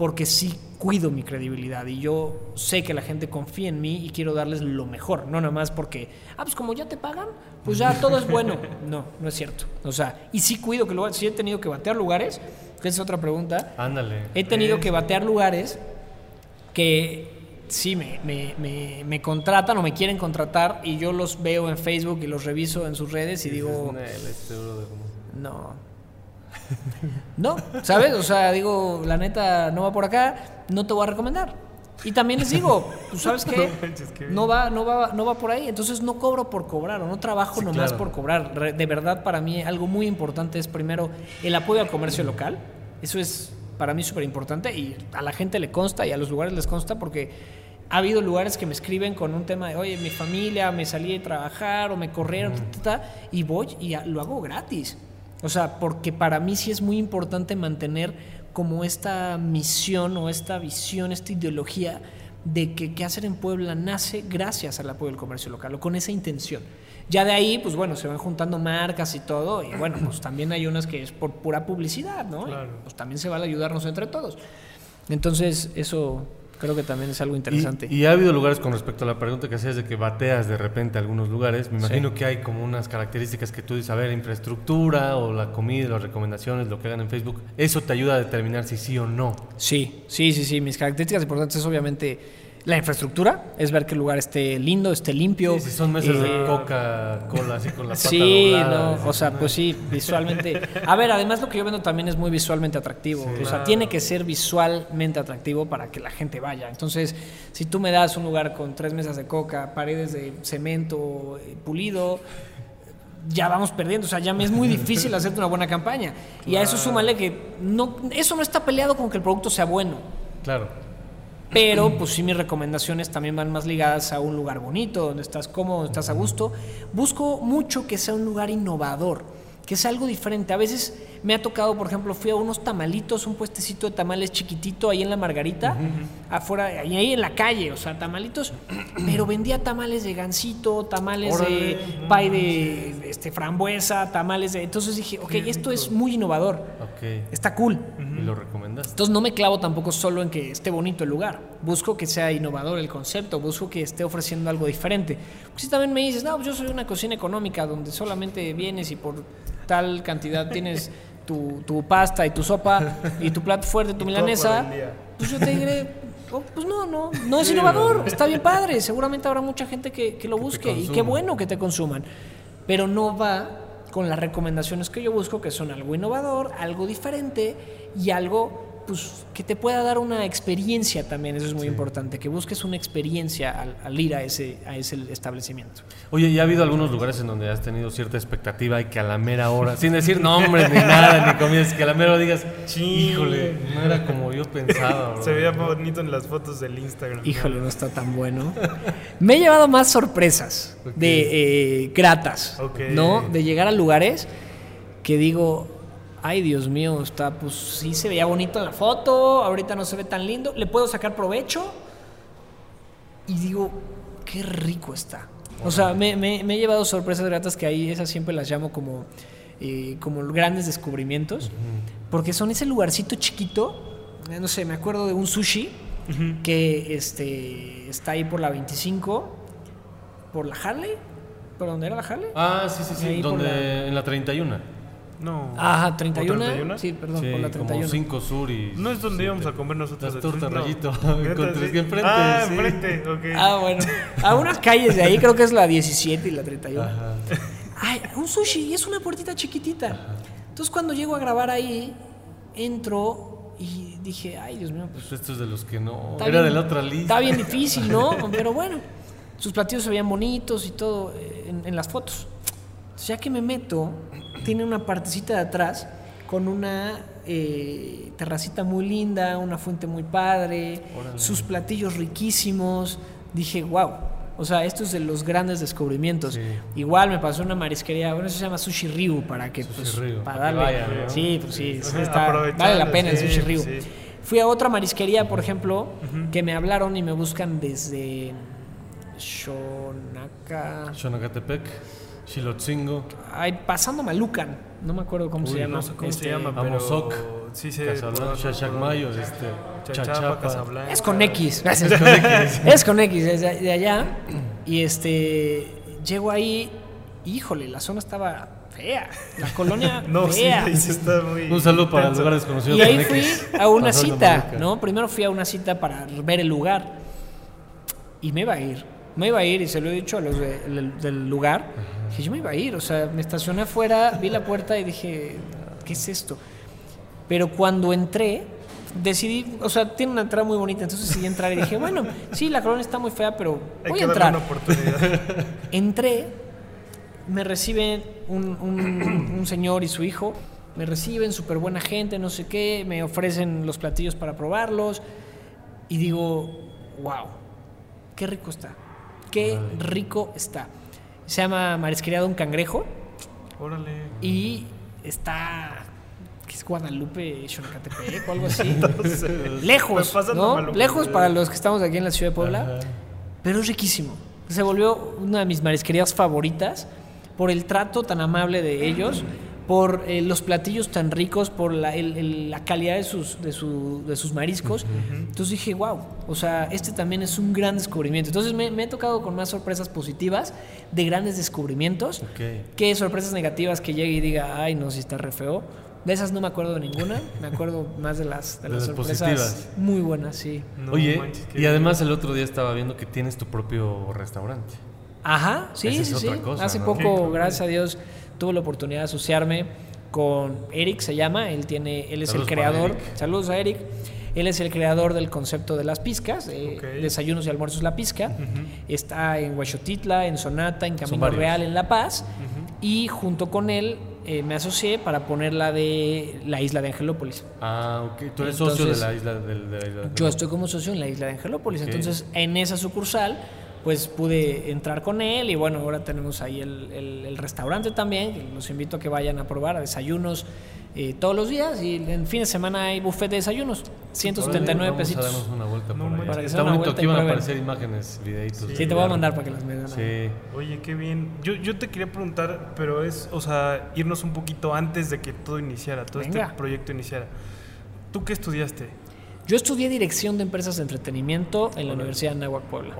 porque sí cuido mi credibilidad y yo sé que la gente confía en mí y quiero darles lo mejor, no nada más porque, ah, pues como ya te pagan, pues ya todo es bueno. No, no es cierto. O sea, y sí cuido que lugares, sí he tenido que batear lugares, que esa es otra pregunta, Ándale. he tenido que batear lugares que sí me, me, me, me contratan o me quieren contratar y yo los veo en Facebook y los reviso en sus redes y digo, no. no. ¿sabes? O sea, digo, la neta no va por acá, no te voy a recomendar. Y también les digo, ¿tú sabes qué? No va, no va, no va por ahí. Entonces no cobro por cobrar o no trabajo Sí, nomás claro. por cobrar. De verdad, para mí algo muy importante es primero el apoyo al comercio local. Eso es para mí súper importante y a la gente le consta y a los lugares les consta porque ha habido lugares que me escriben con un tema de, oye, mi familia, me salí de trabajar o me corrieron, ta, ta, ta", y voy y lo hago gratis. O sea, porque para mí sí es muy importante mantener como esta misión o esta visión, esta ideología de que qué hacer en Puebla nace gracias al apoyo del comercio local o con esa intención. Ya de ahí, pues bueno, se van juntando marcas y todo, y bueno, pues también hay unas que es por pura publicidad, ¿no? Y, Claro. pues también se vale ayudarnos entre todos. Entonces, eso creo que también es algo interesante. Y, y ha habido lugares con respecto a la pregunta que hacías de que bateas de repente algunos lugares. Me imagino que hay como unas características que tú dices, a ver, infraestructura o la comida, las recomendaciones, lo que hagan en Facebook. Eso te ayuda a determinar si sí o no. Sí, sí, sí, sí. Mis características importantes es obviamente la infraestructura, es ver que el lugar esté lindo, esté limpio. si son mesas Eh, de Coca-Cola así con la pata Sí, doblada, no, o sea, pues sí, visualmente. A ver, además lo que yo vendo también es muy visualmente atractivo. o sea, tiene que ser visualmente atractivo para que la gente vaya. Entonces, si tú me das un lugar con tres mesas de coca, paredes de cemento eh, pulido, ya vamos perdiendo. O sea, ya me es muy difícil hacerte una buena campaña. Y a eso súmale que no, eso no está peleado con que el producto sea bueno. Claro. Pero pues sí mis recomendaciones también van más ligadas a un lugar bonito, donde estás cómodo, donde estás a gusto. Busco mucho que sea un lugar innovador, que sea algo diferente. A veces me ha tocado, por ejemplo, fui a unos tamalitos, un puestecito de tamales chiquitito ahí en la Margarita, afuera, ahí, ahí en la calle, o sea, tamalitos, pero vendía tamales de gansito, tamales Órale, de pay de este, frambuesa, tamales de... Entonces dije, ok, esto es muy innovador, Ok. está cool. Y lo recomendaste. Entonces no me clavo tampoco solo en que esté bonito el lugar. Busco que sea innovador el concepto, busco que esté ofreciendo algo diferente. Pues si también me dices, no, pues yo soy una cocina económica donde solamente vienes y por tal cantidad tienes tu, tu pasta y tu sopa y tu plato fuerte, tu milanesa, pues yo te diré, oh, pues no, no, no es innovador, está bien padre. Seguramente habrá mucha gente que, que lo busque y qué bueno que te consuman. Pero no va con las recomendaciones que yo busco, que son algo innovador, algo diferente y algo pues, que te pueda dar una experiencia también. Eso es muy importante, que busques una experiencia al, al ir a ese, a ese establecimiento. Oye, ¿y ha habido algunos lugares en donde has tenido cierta expectativa y que a la mera hora, sin decir nombres ni nada, ni comidas, que a la mera hora digas, híjole, no era como yo pensaba, bro"? Se veía bonito en las fotos del Instagram. Híjole, no está tan bueno. Me he llevado más sorpresas de eh, gratas, Ok. ¿no? De llegar a lugares que digo, ay Dios mío, está, pues sí se veía bonito en la foto, ahorita no se ve tan lindo, le puedo sacar provecho y digo, qué rico está. O sea, me, me- me he llevado sorpresas gratas que ahí esas siempre las llamo como, eh, como grandes descubrimientos, porque son ese lugarcito chiquito, eh, no sé, me acuerdo de un sushi que este, está ahí por la 25, por la Harley, ¿por dónde era la Harley? Ah, sí, sí, sí, donde, la- en la 31. No. Ajá, 31. 31? Sí, perdón, sí, por la como 31. 5 sur y... No es donde íbamos a comer nosotros. Las tortas rayito. ¿Neta, Encontré que enfrente, Ah, sí. enfrente, ok. Ah, bueno. A unas calles de ahí, creo que es la 17 y la 31. Ajá. Ay, un sushi, y es una puertita chiquitita. Entonces cuando llego a grabar ahí, entro y dije, ay, Dios mío, pues Pues esto es de los que no... Era bien- de la otra lista. Está bien difícil, ¿no? Pero bueno, sus platillos se veían bonitos y todo eh, en, en las fotos. Entonces, ya que me meto, tiene una partecita de atrás con una eh, terracita muy linda, una fuente muy padre, sus platillos riquísimos. Dije, wow. O sea, esto es de los grandes descubrimientos. Sí. Igual me pasó una marisquería, bueno, eso se llama Sushi Ryu, para que, pues, Ryu, para darle. vayan, ¿no? Sí, pues sí, está- vale la pena el Sushi Ryu. Fui a otra marisquería, por ejemplo, que me hablaron y me buscan desde Shonaka. Xonacatepec, Xilotzingo, Ay, pasando Malucan. No me acuerdo cómo Uy, se llama. No sé cómo Este, se llama, pero... Amozoc, Sí, sí. Casablanca, Chachacmayos, este, Chachapa. Casablanca. Es con X. Es con X. es con X, es de, allá. Y este. Llego ahí. Híjole, la zona estaba fea. La colonia No, sí, fea. ahí sí está muy... Un saludo para el intenso. lugar desconocido. Y ahí con fui X. a una Pasando cita. ¿no? Primero fui a una cita para ver el lugar. Y me iba a ir. Me iba a ir y se lo he dicho a los de- del, del lugar. Dije, yo me iba a ir. O sea, me estacioné afuera, vi la puerta y dije, ¿qué es esto? Pero cuando entré, decidí, o sea, tiene una entrada muy bonita, entonces decidí entrar y dije, bueno, sí, la colonia está muy fea, pero Hay voy que a darle entrar. una oportunidad. Entré, me reciben un, un- un señor y su hijo, me reciben, súper buena gente, no sé qué, me ofrecen los platillos para probarlos y digo, wow, qué rico está, qué rico está. Se llama Marisquería Don Cangrejo Órale. y está, ¿qué es Guadalupe, Xonacatepec o algo así? Lejos, ¿no? Lejos para los que estamos aquí en la ciudad de Puebla. Pero es riquísimo. Se volvió una de mis marisquerías favoritas por el trato tan amable de ellos, por eh, los platillos tan ricos, por la, el- el- la calidad de sus, de, su- de sus mariscos. Entonces dije, wow, o sea, este también es un gran descubrimiento. Entonces me, me he tocado con más sorpresas positivas de grandes descubrimientos Ok. que sorpresas negativas que llegue y diga, ay, no, si está re feo. De esas no me acuerdo de ninguna, me acuerdo más de las, de De las las sorpresas positivas. muy buenas, sí. No Oye, manches, y además el otro día estaba viendo que tienes tu propio restaurante. Ajá, sí, Esa es sí, sí. otra cosa, Hace ¿no? poco, gracias a Dios, tuve la oportunidad de asociarme con Eric, se llama, él tiene, él es Saludos el creador. Saludos a Eric. Él es el creador del concepto de las pizcas, de Ok. desayunos y almuerzos La Pizca. Está en Huachotitla, en Sonata, en Camino. Real, en La Paz. Y junto con él eh, me asocié para poner la de la isla de Angelópolis. Ah, ok. Tú eres socio de la isla del- de, la isla. Yo estoy como socio en la isla de Angelópolis. Entonces, en esa sucursal, pues pude entrar con él y bueno, ahora tenemos ahí el, el- el restaurante también, que los invito a que vayan a probar a desayunos eh, todos los días y en fin de semana hay buffet de desayunos, 179 Vamos pesitos. a darnos una vuelta No por manches. ahí. Para que se Está bonito, aquí y van a aparecer imágenes, videitos. Sí, te voy a mandar para que las vean. Sí. Oye, qué bien. Yo, yo te quería preguntar, pero es, o sea, irnos un poquito antes de que todo iniciara, todo Venga. este proyecto iniciara. ¿Tú qué estudiaste? Yo estudié dirección de empresas de entretenimiento en la Universidad de Nahuac Puebla.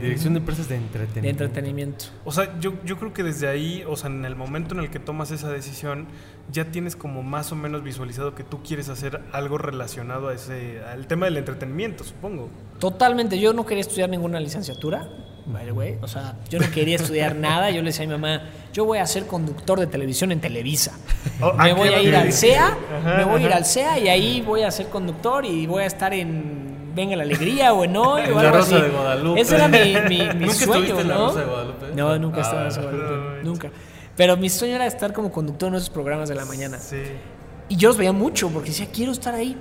Dirección de empresas de entretenimiento. De entretenimiento. O sea, yo, yo creo que desde ahí, o sea, en el momento en el que tomas esa decisión, ya tienes como más o menos visualizado que tú quieres hacer algo relacionado a ese, al tema del entretenimiento, supongo. Totalmente, yo no quería estudiar ninguna licenciatura, by the way. O sea, yo no quería estudiar nada. Yo le decía a mi mamá, yo voy a ser conductor de televisión en Televisa. Oh, me ¿a voy qué a ir al Ajá, me voy a ir al CEA y ahí voy a ser conductor y voy a estar en Venga la Alegría o en Hoy o La algo Rosa así. de Guadalupe. Ese era mi, mi, mi ¿Nunca sueño, en La ¿no? Rosa de Guadalupe? No, nunca estaba en La Ah, Rosa de Guadalupe, no, nunca. Pero mi sueño era estar como conductor en esos programas de la mañana. Sí. Y yo los veía mucho porque decía, quiero estar ahí.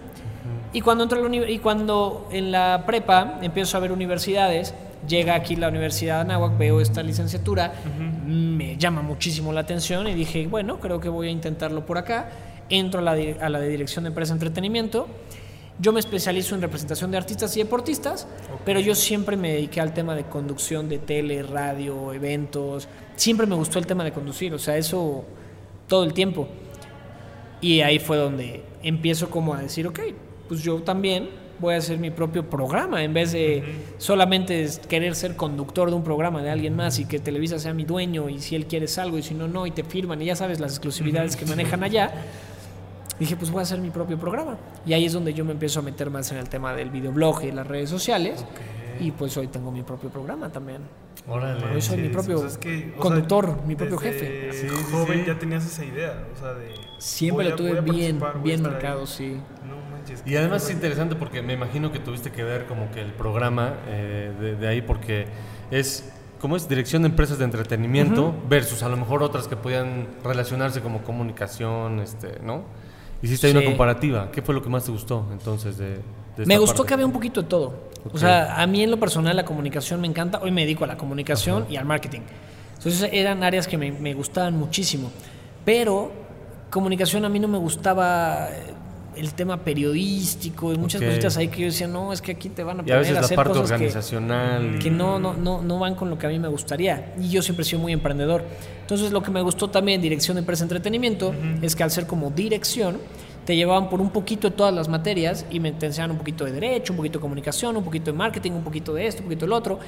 Y cuando entro a la y cuando en la prepa empiezo a ver universidades, llega aquí la Universidad de Anáhuac, veo esta licenciatura, me llama muchísimo la atención y dije, bueno, creo que voy a intentarlo por acá. Entro a la, a la de Dirección de Empresa de Entretenimiento. Yo me especializo en representación de artistas y deportistas, pero yo siempre me dediqué al tema de conducción de tele, radio, eventos. Siempre me gustó el tema de conducir, o sea, eso todo el tiempo. Y ahí fue donde empiezo como a decir, ok, pues yo también voy a hacer mi propio programa en vez de solamente querer ser conductor de un programa de alguien más y que Televisa sea mi dueño y si él quiere algo y si no, no, y te firman y ya sabes las exclusividades que manejan allá. Dije, pues voy a hacer mi propio programa. Y ahí es donde yo me empiezo a meter más en el tema del videoblog y las redes sociales. Y pues hoy tengo mi propio programa también. Órale. Hoy soy mi propio O sea, es que, o conductor, sea, mi propio jefe. Sí, joven sí. ya tenías esa idea, o sea, de... Siempre lo a- tuve bien, bien ahí. marcado, sí. No manches. Y además es interesante porque me imagino que tuviste que ver como que el programa eh, de, de ahí porque es como es dirección de empresas de entretenimiento versus a lo mejor otras que podían relacionarse como comunicación, este, ¿no? Hiciste ahí Sí. una comparativa. ¿Qué fue lo que más te gustó entonces de, de esta Me gustó parte? que había un poquito de todo. O sea, a mí en lo personal la comunicación me encanta. Hoy me dedico a la comunicación y al marketing. Entonces eran áreas que me, me gustaban muchísimo. Pero comunicación a mí no me gustaba el tema periodístico y muchas Ok. cositas ahí que yo decía, no, es que aquí te van a Y poner a veces a la hacer parte cosas que, organizacional. y- que no, no, no, no van con lo que a mí me gustaría. Y yo siempre he sido muy emprendedor. Entonces lo que me gustó también, dirección de empresa entretenimiento, es que al ser como dirección, te llevaban por un poquito de todas las materias y me enseñaban un poquito de derecho, un poquito de comunicación, un poquito de marketing, un poquito de esto, un poquito del otro.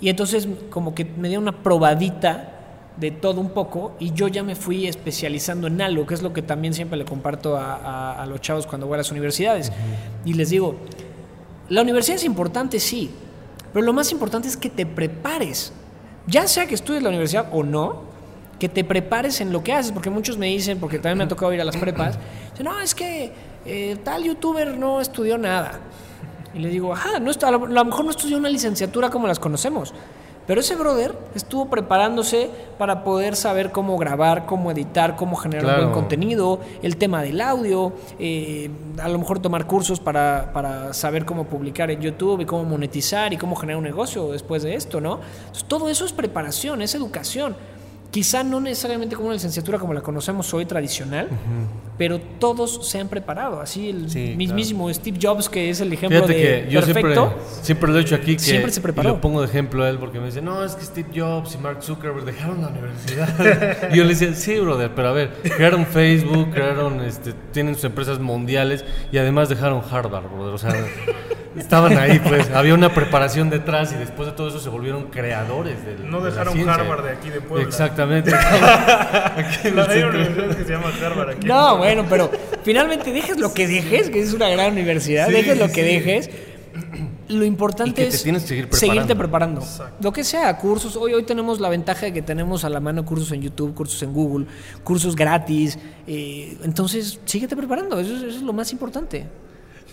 Y entonces como que me dio una probadita de todo un poco y yo ya me fui especializando en algo, que es lo que también siempre le comparto a, a- a los chavos cuando voy a las universidades. Y les digo, la universidad es importante, sí, pero lo más importante es que te prepares. Ya sea que estudies la universidad o no, que te prepares en lo que haces, porque muchos me dicen, porque también me ha tocado ir a las prepas, no, es que eh, tal youtuber no estudió nada. Y le digo, ajá, no a lo mejor no estudió una licenciatura como las conocemos, pero ese brother estuvo preparándose para poder saber cómo grabar, cómo editar, cómo generar un Claro. buen contenido, el tema del audio, eh, a lo mejor tomar cursos para, para saber cómo publicar en YouTube y cómo monetizar y cómo generar un negocio después de esto, ¿no? Entonces, todo eso es preparación, es educación. Quizá no necesariamente como una licenciatura como la conocemos hoy tradicional, pero todos se han preparado. Así el Sí, mismísimo Steve Jobs, que es el ejemplo Fíjate de que yo siempre, perfecto. siempre lo he dicho aquí que Siempre se preparó. y lo pongo de ejemplo a él porque me dice, no, es que Steve Jobs y Mark Zuckerberg dejaron la universidad. y yo le decía, sí, brother, pero a ver, crearon Facebook, crearon, este, tienen sus empresas mundiales y además dejaron Harvard, brother. O sea, estaban ahí, pues, había una preparación detrás y después de todo eso se volvieron creadores del No de la dejaron. Harvard de aquí de Puebla. Exactamente. Aquí en el Hay una universidad que se llama Harvard aquí. No, bueno, pero finalmente dejes lo que dejes, que es una gran universidad, Sí, dejes lo que sí. dejes. Lo importante Y que te es tienes que seguir preparando. seguirte preparando. Exacto. Lo que sea, cursos. Hoy, hoy tenemos la ventaja de que tenemos a la mano cursos en YouTube, cursos en Google, cursos gratis. eh, entonces, síguete preparando. Eso, es- eso es lo más importante.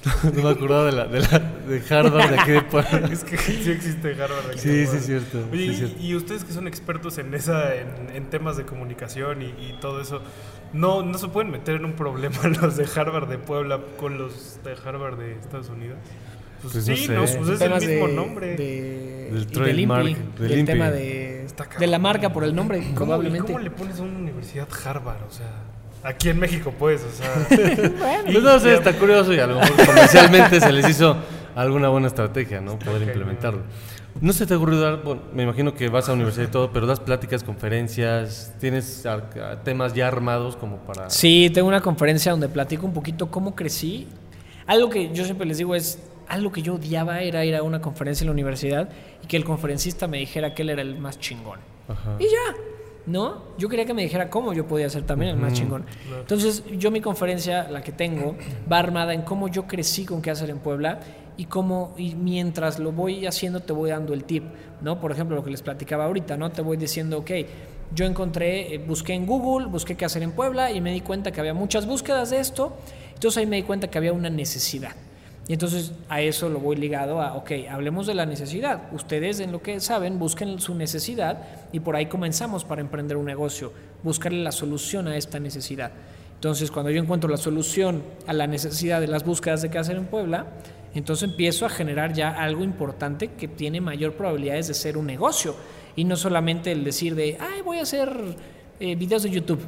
No me acordaba de, la, de, la, de Harvard de aquí de Puebla. Es que sí existe Harvard aquí. Sí, sí, es cierto, Oye, sí, es y- cierto. y, ustedes que son expertos en esa, en, en temas de comunicación y, y todo eso, no, no se pueden meter en un problema los de Harvard de Puebla con los de Harvard de Estados Unidos. Pues, Pues no sí, sé. no, pues es el mismo de, de, de- Del trademark, del y el INPI. tema de, de la marca por el nombre, ¿Cómo, probablemente. ¿Cómo le pones a una universidad Harvard? O sea, aquí en México, pues, o sea. Pues no sé, está curioso y a lo mejor comercialmente se les hizo alguna buena estrategia, ¿no? Poder implementarlo. ¿No se te ha ocurrido dar, bueno, me imagino que vas a universidad y todo, pero das pláticas, conferencias, tienes temas ya armados como para... Sí, tengo una conferencia donde platico un poquito cómo crecí. Algo que yo siempre les digo es, algo que yo odiaba era ir a una conferencia en la universidad y que el conferencista me dijera que él era el más chingón. Ajá. Y ya, ¿no? Yo quería que me dijera cómo yo podía ser también el más chingón. Entonces, yo mi conferencia, la que tengo, va armada en cómo yo crecí con qué hacer en Puebla y cómo, y mientras lo voy haciendo, te voy dando el tip, ¿no? Por ejemplo, lo que les platicaba ahorita, ¿no? Te voy diciendo, ok, yo encontré, eh, busqué en Google, busqué qué hacer en Puebla y me di cuenta que había muchas búsquedas de esto, entonces ahí me di cuenta que había una necesidad. Y entonces a eso lo voy ligado a, ok, hablemos de la necesidad. Ustedes en lo que saben, busquen su necesidad y por ahí comenzamos para emprender un negocio, buscarle la solución a esta necesidad. Entonces cuando yo encuentro la solución a la necesidad de las búsquedas de qué hacer en Puebla, entonces empiezo a generar ya algo importante que tiene mayor probabilidades de ser un negocio y no solamente el decir de, ay, voy a hacer eh, videos de YouTube.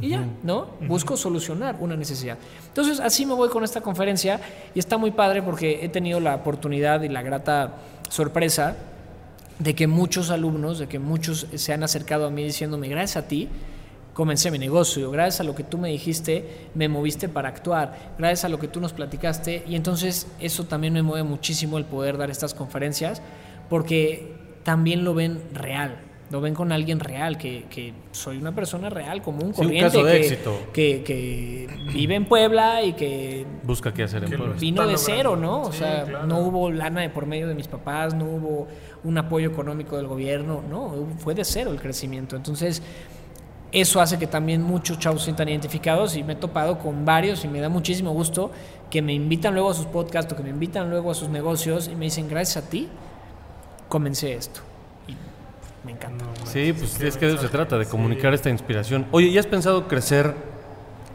Y ya, ¿no? Busco solucionar una necesidad. Entonces, así me voy con esta conferencia y está muy padre porque he tenido la oportunidad y la grata sorpresa de que muchos alumnos, de que muchos se han acercado a mí diciéndome, gracias a ti, comencé mi negocio, gracias a lo que tú me dijiste, me moviste para actuar, gracias a lo que tú nos platicaste, y entonces eso también me mueve muchísimo el poder dar estas conferencias, porque también lo ven real, lo ven con alguien real, que, que soy una persona real, común, Sí, un corriente, caso de que, éxito. Que, que vive en Puebla y que Busca qué hacer en Puebla. vino de cero. ¿no? O Sí, sea, claro. no hubo lana de por medio de mis papás, no hubo un apoyo económico del gobierno, no, fue de cero el crecimiento. Entonces, eso hace que también muchos chavos se sientan identificados y me he topado con varios y me da muchísimo gusto que me invitan luego a sus podcasts o que me invitan luego a sus negocios y me dicen, gracias a ti, comencé esto. Y me encanta. No, Sí, pues es que de eso se trata, de Sí. comunicar esta inspiración. Oye, ¿y has pensado crecer,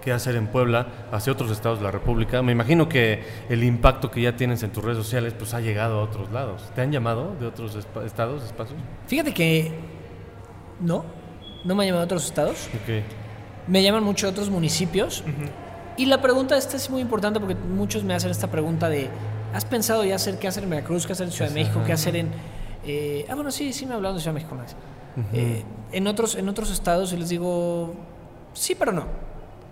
qué hacer en Puebla, hacia otros estados de la República? Me imagino que el impacto que ya tienes en tus redes sociales, pues ha llegado a otros lados. ¿Te han llamado de otros estados, espacios? Fíjate que no, no me han llamado otros estados. Me llaman mucho otros municipios. Y la pregunta esta es muy importante porque muchos me hacen esta pregunta de, ¿has pensado ya hacer qué hacer en Veracruz, qué hacer en Ciudad de México, qué hacer en... eh, ah, bueno, sí, sí me hablaron de Ciudad de México. vez. Eh, en, otros, en otros estados y les digo, sí, pero no.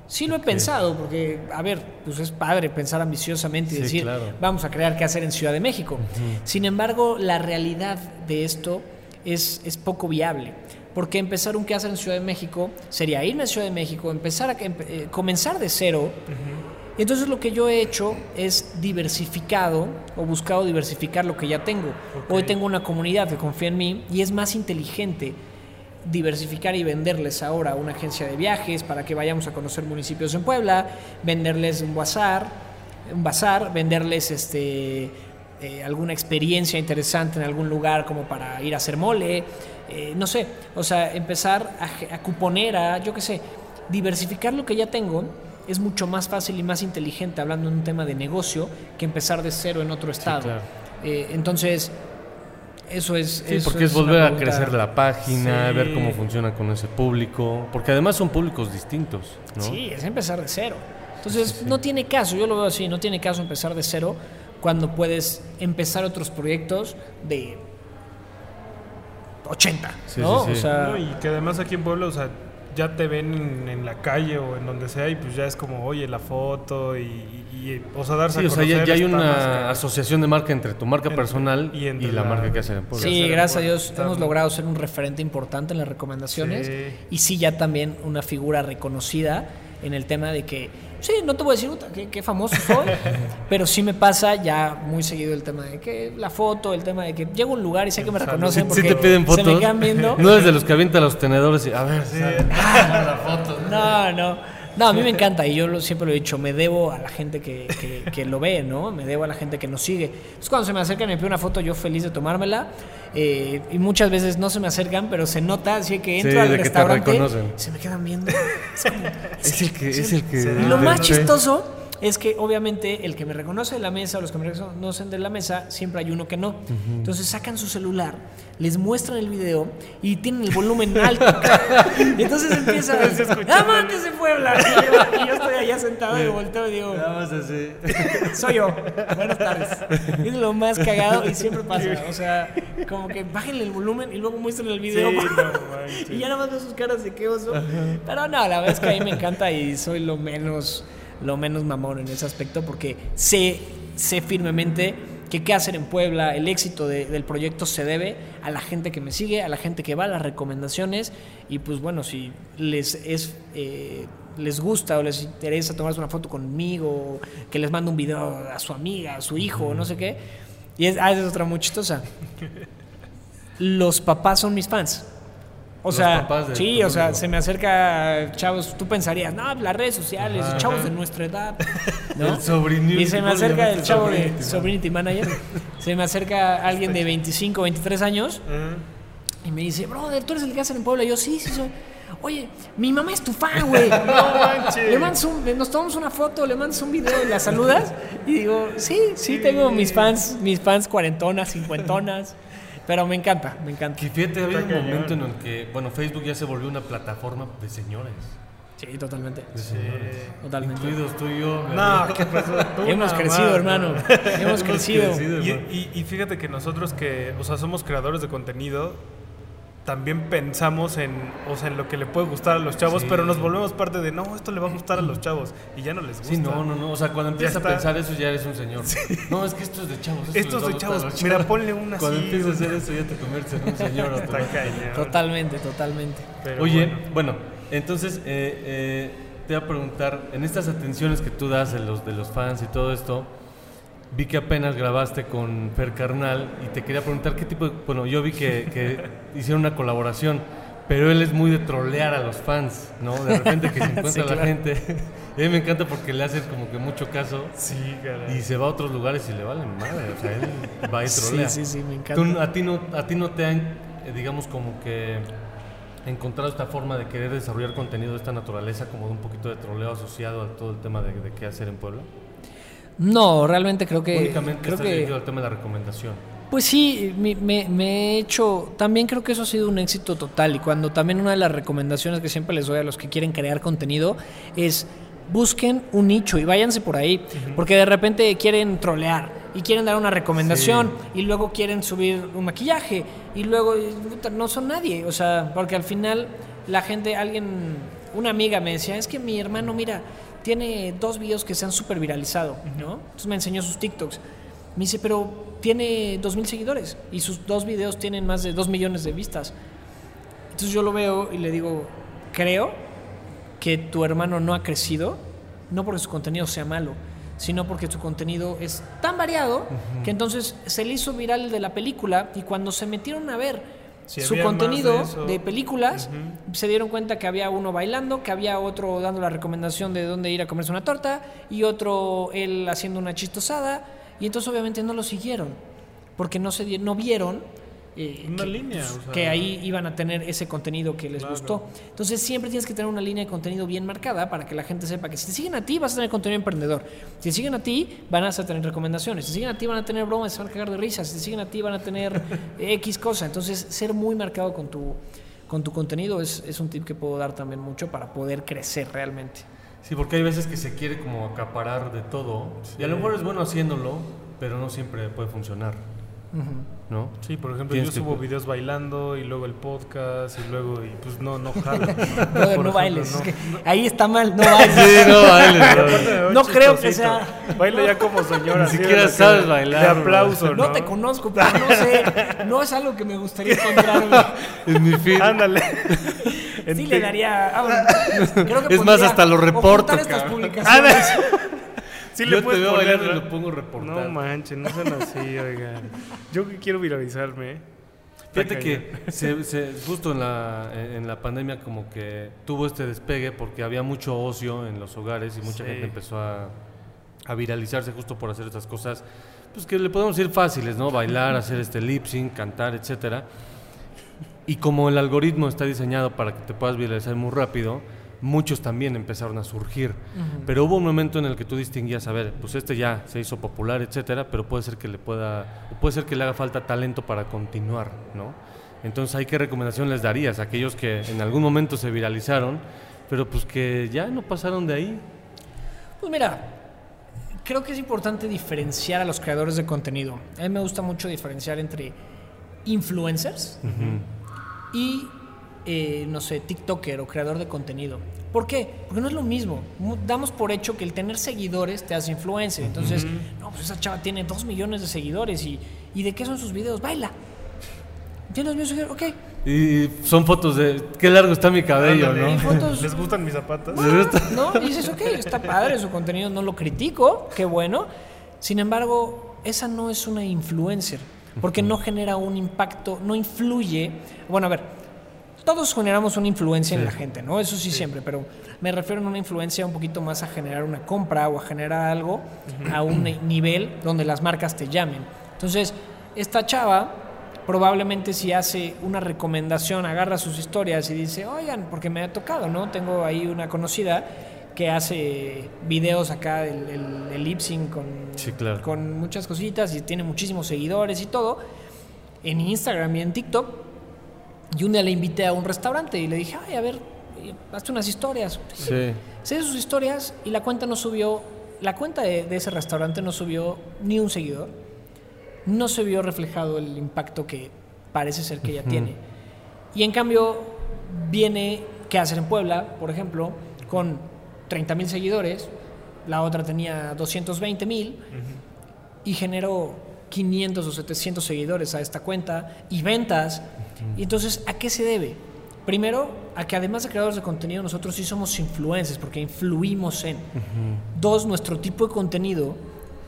Sí lo he pensado porque, a ver, pues es padre pensar ambiciosamente y Sí, decir, claro. vamos a crear qué hacer en Ciudad de México. Sin embargo, la realidad de esto es, es poco viable. Porque empezar un qué hacer en Ciudad de México sería irme a Ciudad de México, empezar a empe- eh, comenzar de cero. Entonces lo que yo he hecho es diversificado o buscado diversificar lo que ya tengo. Hoy tengo una comunidad que confía en mí y es más inteligente diversificar y venderles ahora una agencia de viajes para que vayamos a conocer municipios en Puebla, venderles un bazar, un bazar, venderles este eh, alguna experiencia interesante en algún lugar como para ir a hacer mole, eh, no sé, o sea, empezar a, a cuponer, a, yo qué sé, diversificar lo que ya tengo es mucho más fácil y más inteligente hablando de un tema de negocio que empezar de cero en otro estado. claro. Eh, entonces, eso es... Sí, eso porque es volver a crecer la página, Sí. ver cómo funciona con ese público, porque además son públicos distintos, ¿no? Sí, es empezar de cero. Entonces, no tiene caso, yo lo veo así, no tiene caso empezar de cero cuando puedes empezar otros proyectos de 80, Sí, ¿no? sí, sí. O sea, No, y que además aquí en Puebla, o sea, ya te ven en, en la calle o en donde sea y pues ya es como, oye, la foto y, y- y, o sea, darse Sí, a o sea, ya, conocer ya hay una asociación de marca entre tu marca Entre- personal y la, la- marca que hacer en Puebla. sí, gracias a Dios hemos logrado ser un referente importante en las recomendaciones Sí. y sí ya también una figura reconocida en el tema de que, sí, no te voy a decir "Uta, qué, qué famoso soy, pero sí me pasa ya muy seguido el tema de que la foto, el tema de que llego a un lugar y sé que me reconocen Sí porque te piden fotos. se me quedan viendo. No es de los que avienta los tenedores y a ver, No, no. No, a mí me encanta y yo lo- siempre lo he dicho, me debo a la gente que, que- que lo ve, ¿no? Me debo a la gente que nos sigue. Entonces cuando se me acercan y me pide una foto, yo feliz de tomármela. eh, y muchas veces no se me acercan, pero se nota, así que entro Sí, al de que te restaurante, reconocen. se me quedan viendo. Es como- es el que es el que lo más chistoso es que obviamente el que me reconoce de la mesa o los que me reconocen de la mesa, siempre hay uno que no. Entonces sacan su celular, les muestran el video y tienen el volumen alto. y entonces empieza, ¡Amantes de Puebla! Y yo, y yo estoy allá sentado y volteo y digo, más así. soy yo. Buenas tardes. Es lo más cagado y siempre pasa. O sea, como que bájenle el volumen y luego muestren el video. Sí, no y ya nada más veo sus caras de qué oso. Pero no, la verdad es que a mí me encanta y soy lo menos, lo menos mamón en ese aspecto porque sé, sé firmemente que qué hacer en Puebla, el éxito de- del proyecto se debe a la gente que me sigue, a la gente que va a las recomendaciones y pues bueno, si les es eh, les gusta o les interesa tomarse una foto conmigo, que les mando un video a su amiga, a su hijo, no sé qué. Y es, ah, es otra muy chistosa. Los papás son mis fans. O Los sea, sí, o sea, se me acerca chavos, tú pensarías, no, las redes sociales, Ajá. chavos de nuestra edad, ¿no? El Y se me ¿cómo le acerca el chavo de Sobrinity, Manager, se me acerca alguien de 25, 23 años y me dice, brother, tú eres el que hacen en Puebla. Y yo, sí, sí, soy. Oye, mi mamá es tu fan, güey. No manches. Le mandas un- nos tomamos una foto, le mandas un video y la saludas. Y digo, sí, sí, tengo mis fans, mis fans cuarentonas, cincuentonas. Pero me encanta, me encanta. Que fíjate, ha habido un momento en el que, bueno, Facebook ya se volvió una plataforma de señores. Sí, totalmente. De señores. Totalmente. Incluidos tú y yo. No. ¿qué pasó? Tú Hemos crecido, más, hermano. ¿no? Hemos crecido. crecido. Y, hermano. y- y fíjate que nosotros que, o sea, somos creadores de contenido, también pensamos en, o sea, en lo que le puede gustar a los chavos, Sí. pero nos volvemos parte de, no, esto le va a gustar a los chavos, y ya no les gusta. Sí, no, no, no. O sea, cuando empiezas a pensar eso ya eres un señor. No, es que esto es de chavos. Esto Esto es de chavos. Mira, ponle una Cuando así, empiezas a hacer eso ya te conviertes en un señor. Está cañón. Totalmente, totalmente. Pero Oye, bueno. bueno, entonces eh, eh, te voy a preguntar, en estas atenciones que tú das de los, de los fans y todo esto, vi que apenas grabaste con Fer Carnal y te quería preguntar qué tipo de... Bueno, yo vi que, que hicieron una colaboración, pero él es muy de trolear a los fans, ¿no? De repente que se encuentra Sí, la claro. gente. A mí me encanta porque le hacen como que mucho caso Sí, caray. y se va a otros lugares y le vale madre. O sea, él va y Sí, trolea. sí, sí, me Tú- encanta. a, ti no, a ti no te han, eh, digamos, como que encontrado esta forma de querer desarrollar contenido de esta naturaleza, como de un poquito de troleo asociado a todo el tema de, de qué hacer en Puebla? No, realmente creo que. Únicamente creo está que al tema de la recomendación. Pues sí, me, me- me he hecho, también creo que eso ha sido un éxito total y cuando también una de las recomendaciones que siempre les doy a los que quieren crear contenido es busquen un nicho y váyanse por ahí, porque de repente quieren trolear y quieren dar una recomendación y luego quieren subir un maquillaje y luego no son nadie, o sea, porque al final la gente, alguien, una amiga me decía, es que mi hermano, mira, tiene dos videos que se han súper viralizado, ¿no? Entonces me enseñó sus TikToks. Me dice, pero tiene 2.000 seguidores y sus dos videos tienen más de 2 millones de vistas. Entonces yo lo veo y le digo, creo que tu hermano no ha crecido, no porque su contenido sea malo, sino porque su contenido es tan variado que entonces se le hizo viral el de la película y cuando se metieron a ver Si su contenido de películas, se dieron cuenta que había uno bailando, que había otro dando la recomendación de dónde ir a comerse una torta y otro él haciendo una chistosada y entonces obviamente no lo siguieron porque no se no vieron eh, Una que, línea, pues, o sea. que ahí iban a tener ese contenido que les Claro. gustó. Entonces siempre tienes que tener una línea de contenido bien marcada para que la gente sepa que si te siguen a ti vas a tener contenido emprendedor. Si te siguen a ti van a tener recomendaciones. Si te siguen a ti van a tener bromas, se van a cagar de risa. Si te siguen a ti van a tener X cosa. Entonces ser muy marcado con tu, con tu contenido es, es un tip que puedo dar también mucho para poder crecer realmente. Sí, porque hay veces que se quiere como acaparar de todo y a lo mejor es bueno haciéndolo, pero no siempre puede funcionar, ¿no? Sí, por ejemplo, yo que- subo videos bailando y luego el podcast y luego, y pues no, no Por no ejemplo, bailes. no. es que ahí está mal. No bailes. Sí, no, bailes, No creo que sea- Bailo ya como señora. Ni siquiera sabes bailar, De aplauso, ¿no? No te conozco, pero no sé. No es algo que me gustaría encontrarme. En mi feed. Ándale. En Sí ti- le daría. ah, bueno, creo que Es más, hasta lo reporto, estas publicaciones. Sí Yo le te puedes veo poner, bailando y lo pongo reportar. No manches, no son así, oigan. Yo que quiero viralizarme. ¿eh? Fíjate que se, se- justo en la, en la pandemia como que tuvo este despegue porque había mucho ocio en los hogares y mucha Sí. gente empezó a, a viralizarse justo por hacer estas cosas, pues que le podemos decir fáciles, ¿no? Bailar, hacer este lip sync, cantar, etcétera. Y como el algoritmo está diseñado para que te puedas viralizar muy rápido, muchos también empezaron a surgir. Pero hubo un momento en el que tú distinguías, a ver, pues este ya se hizo popular, etcétera, pero puede ser que le pueda, puede ser que le haga falta talento para continuar, ¿no? Entonces, ¿hay qué recomendación les darías a aquellos que en algún momento se viralizaron, pero pues que ya no pasaron de ahí? Pues mira, creo que es importante diferenciar a los creadores de contenido. A mí me gusta mucho diferenciar entre influencers y, eh, no sé, TikToker o creador de contenido. ¿Por qué? Porque no es lo mismo. Damos por hecho que el tener seguidores te hace influencer. Entonces, no, pues esa chava tiene dos millones de seguidores y, ¿y de qué son sus videos? Baila. ¿Tienes millones de seguidores? Ok. Y son fotos de qué largo está mi cabello, Ándale. ¿no? fotos ¿Les gustan mis zapatos? ¿no? Y dices, ok, está padre su contenido, no lo critico, qué bueno. Sin embargo, esa no es una influencer, porque no genera un impacto, no influye. Bueno, a ver, todos generamos una influencia en la gente, ¿no? Eso sí, siempre, pero me refiero a una influencia un poquito más a generar una compra o a generar algo a un ni- nivel donde las marcas te llamen. Entonces, esta chava probablemente si hace una recomendación, agarra sus historias y dice, oigan, porque me ha tocado, ¿no? Tengo ahí una conocida que hace videos acá del el, el lip sync con, Sí, claro. con muchas cositas y tiene muchísimos seguidores y todo, en Instagram y en TikTok. Y un día le invité a un restaurante y le dije, ay, a ver, eh, hazte unas historias. Sí. Hizo sus historias y la cuenta no subió, la cuenta de, de ese restaurante no subió ni un seguidor. No se vio reflejado el impacto que parece ser que ella tiene. Y en cambio viene qué hacer en Puebla, por ejemplo, con 30 mil seguidores, la otra tenía 220 mil y generó 500 o 700 seguidores a esta cuenta y ventas. Y entonces, ¿a qué se debe? Primero, a que además de creadores de contenido, nosotros sí somos influencers, porque influimos en. Dos, nuestro tipo de contenido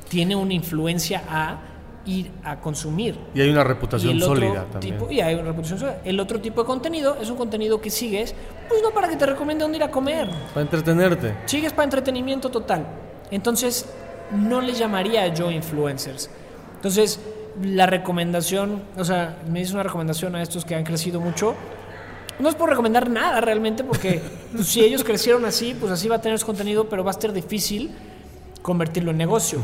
tiene una influencia a ir a consumir. Y hay una reputación sólida también. tipo, y hay una reputación sólida. El otro tipo de contenido es un contenido que sigues, pues no para que te recomiende dónde ir a comer. Para entretenerte. Sigues para entretenimiento total. Entonces, no le llamaría yo influencers. Entonces, la recomendación, o sea, me dice una recomendación a estos que han crecido mucho. No es por recomendar nada realmente, porque pues, si ellos crecieron así, pues así va a tener su contenido, pero va a ser difícil convertirlo en negocio.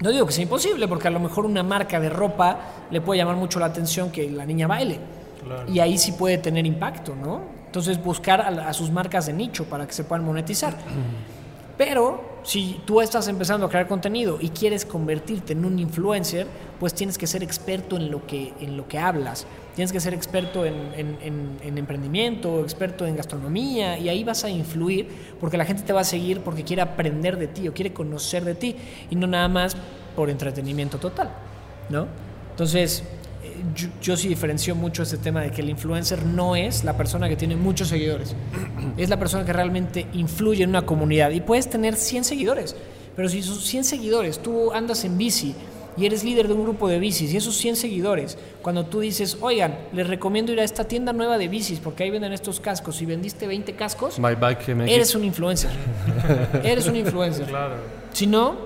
No digo que sea imposible, porque a lo mejor una marca de ropa le puede llamar mucho la atención que la niña baile. Claro. Y ahí sí puede tener impacto, ¿no? Entonces buscar a sus marcas de nicho para que se puedan monetizar. Pero si tú estás empezando a crear contenido y quieres convertirte en un influencer, pues tienes que ser experto en lo que, en lo que hablas. Tienes que ser experto en, en- en- en emprendimiento, experto en gastronomía, y ahí vas a influir porque la gente te va a seguir porque quiere aprender de ti o quiere conocer de ti, y no nada más por entretenimiento total, ¿no? Entonces, yo, yo sí diferencio mucho este tema de que el influencer no es la persona que tiene muchos seguidores, es la persona que realmente influye en una comunidad. Y puedes tener 100 seguidores, pero si esos 100 seguidores, tú andas en bici y eres líder de un grupo de bicis, y esos 100 seguidores, cuando tú dices, oigan, les recomiendo ir a esta tienda nueva de bicis porque ahí venden estos cascos y vendiste 20 cascos, My Bike eres un influencer. eres un influencer. Claro. Si no,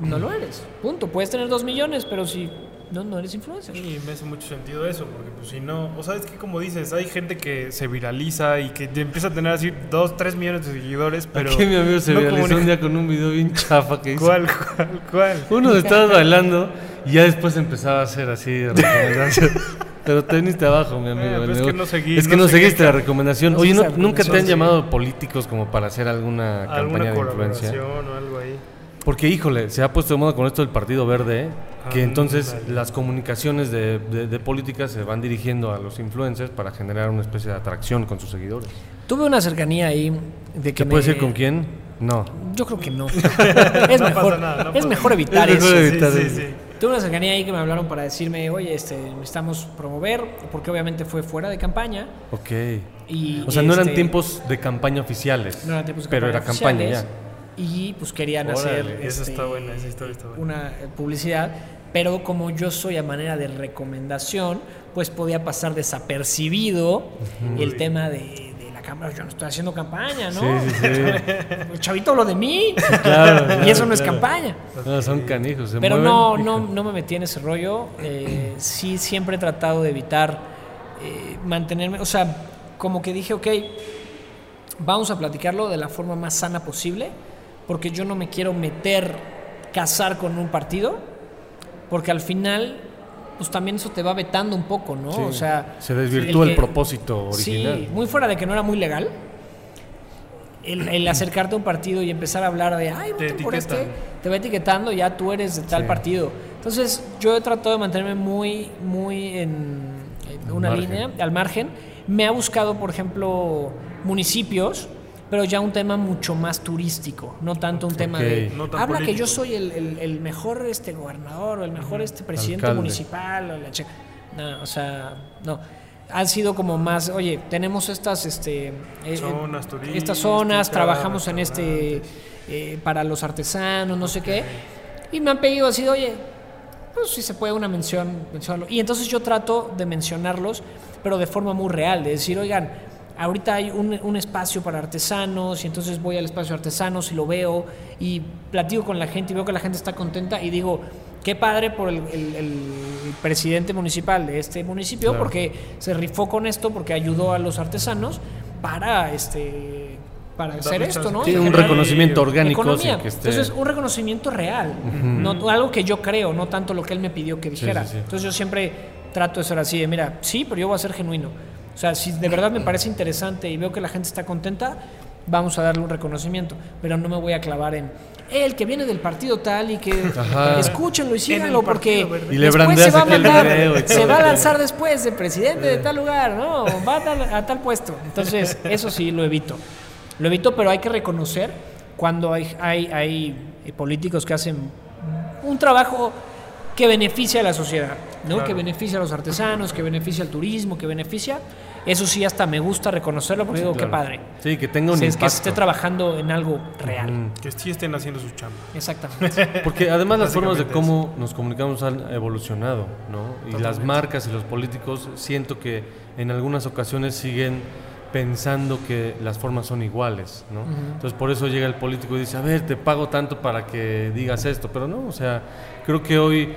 no lo eres. Punto. Puedes tener 2 millones, pero si no, no eres influencer. Sí, me hace mucho sentido eso, porque pues si no, o sabes que como dices, hay gente que se viraliza y que empieza a tener así 2, 3 millones de seguidores, pero... Aquí mi amigo se no viralizó comunica- un día con un video bien chafa que hizo. ¿Cuál, cuál, cuál? Uno estabas bailando y ya después empezaba a hacer así de recomendación. Pero teniste abajo, mi amigo. Pero es que no seguí- Es que no no, seguí seguiste la esta- recomendación. no Oye, seguiste ¿no- la ¿nunca te han llamado políticos como para hacer alguna ¿Alguna campaña de influencia? colaboración o algo ahí? Porque, híjole, se ha puesto de moda con esto del Partido Verde, ¿eh? que Ah, entonces ándale. las comunicaciones de, de, de política se van dirigiendo a los influencers para generar una especie de atracción con sus seguidores. Tuve una cercanía ahí de que ¿Te puedes me- decir con quién? No. Yo creo que no. es No mejor, pasa nada, no es pasa mejor evitar Es mejor eso. evitar sí, eso. sí, sí. Tuve una cercanía ahí que me hablaron para decirme, oye, este, necesitamos promover, porque obviamente fue fuera de campaña. Ok. Y, O sea, no eran este, tiempos de campaña oficiales. no eran tiempos de pero era campaña campaña ya. Y pues querían Órale, hacer este, está buena, esa historia está buena. una eh, publicidad, pero como yo soy a manera de recomendación, pues podía pasar desapercibido el tema de, de la cámara. Yo no estoy haciendo campaña, ¿no? Sí, sí, sí. El chavito hablo de mí. Claro, y eso claro, no es campaña. No, son canijos. se Pero mueven, no, hijo. no, no me metí en ese rollo. Eh, sí, siempre he tratado de evitar eh, mantenerme. O sea, como que dije, ok, vamos a platicarlo de la forma más sana posible, porque yo no me quiero meter, casar con un partido, porque al final, pues también eso te va vetando un poco, ¿no? Sí, O sea, se desvirtúa el, propósito original. Sí, muy fuera de que no era muy legal. El, el acercarte a un partido y empezar a hablar de, ay, Te voten por este, te va etiquetando, ya tú eres de tal Sí. partido. Entonces, yo he tratado de mantenerme muy, muy en, una margen. línea, al margen. Me ha buscado, por ejemplo, municipios, pero ya un tema mucho más turístico, no tanto un tema de. No habla que yo soy el, el- el mejor este gobernador o el mejor este presidente Alcalde. municipal o la che- no, o sea, no. Han sido como más, oye, tenemos estas este eh, eh, Zonas turísticas, estas zonas, trabajamos en este eh, para los artesanos, no sé qué. Y me han pedido así, oye, pues si se puede una mención, mencionarlo. Y entonces yo trato de mencionarlos, pero de forma muy real, de decir, oigan, ahorita hay un, un espacio para artesanos y entonces voy al espacio de artesanos y lo veo y platico con la gente y veo que la gente está contenta y digo, qué padre por el, el- el presidente municipal de este municipio Claro. porque se rifó con esto, porque ayudó a los artesanos para este para hacer esto. ¿no? Y un reconocimiento orgánico economía. que esté... Entonces, un reconocimiento real, no algo que yo creo, no tanto lo que él me pidió que dijera. sí, sí. Entonces, yo siempre trato de ser así, de mira, sí, pero yo voy a ser genuino. O sea, si de verdad me parece interesante y veo que la gente está contenta, vamos a darle un reconocimiento, pero no me voy a clavar en el que viene del partido tal y que Ajá. escúchenlo y síganlo porque. Y le después se brandeas va a mandar, video se va a lanzar después de presidente de tal lugar, no, va a tal, a tal puesto. Entonces, eso sí lo evito. Lo evito, pero hay que reconocer cuando hay, hay, hay políticos que hacen un trabajo que beneficia a la sociedad, ¿no? Claro. Que beneficia a los artesanos, que beneficia al turismo, que beneficia. Eso sí, hasta me gusta reconocerlo porque digo, Claro. qué padre. Sí, que tenga un Sí, es impacto. que se esté trabajando en algo real. Mm. Que sí estén haciendo su chamba. Exactamente. Porque además las formas de cómo nos comunicamos han evolucionado, ¿no? Y las marcas y los políticos siento que en algunas ocasiones siguen pensando que las formas son iguales, ¿no? Entonces por eso llega el político y dice, a ver, te pago tanto para que digas esto, pero no, o sea, creo que hoy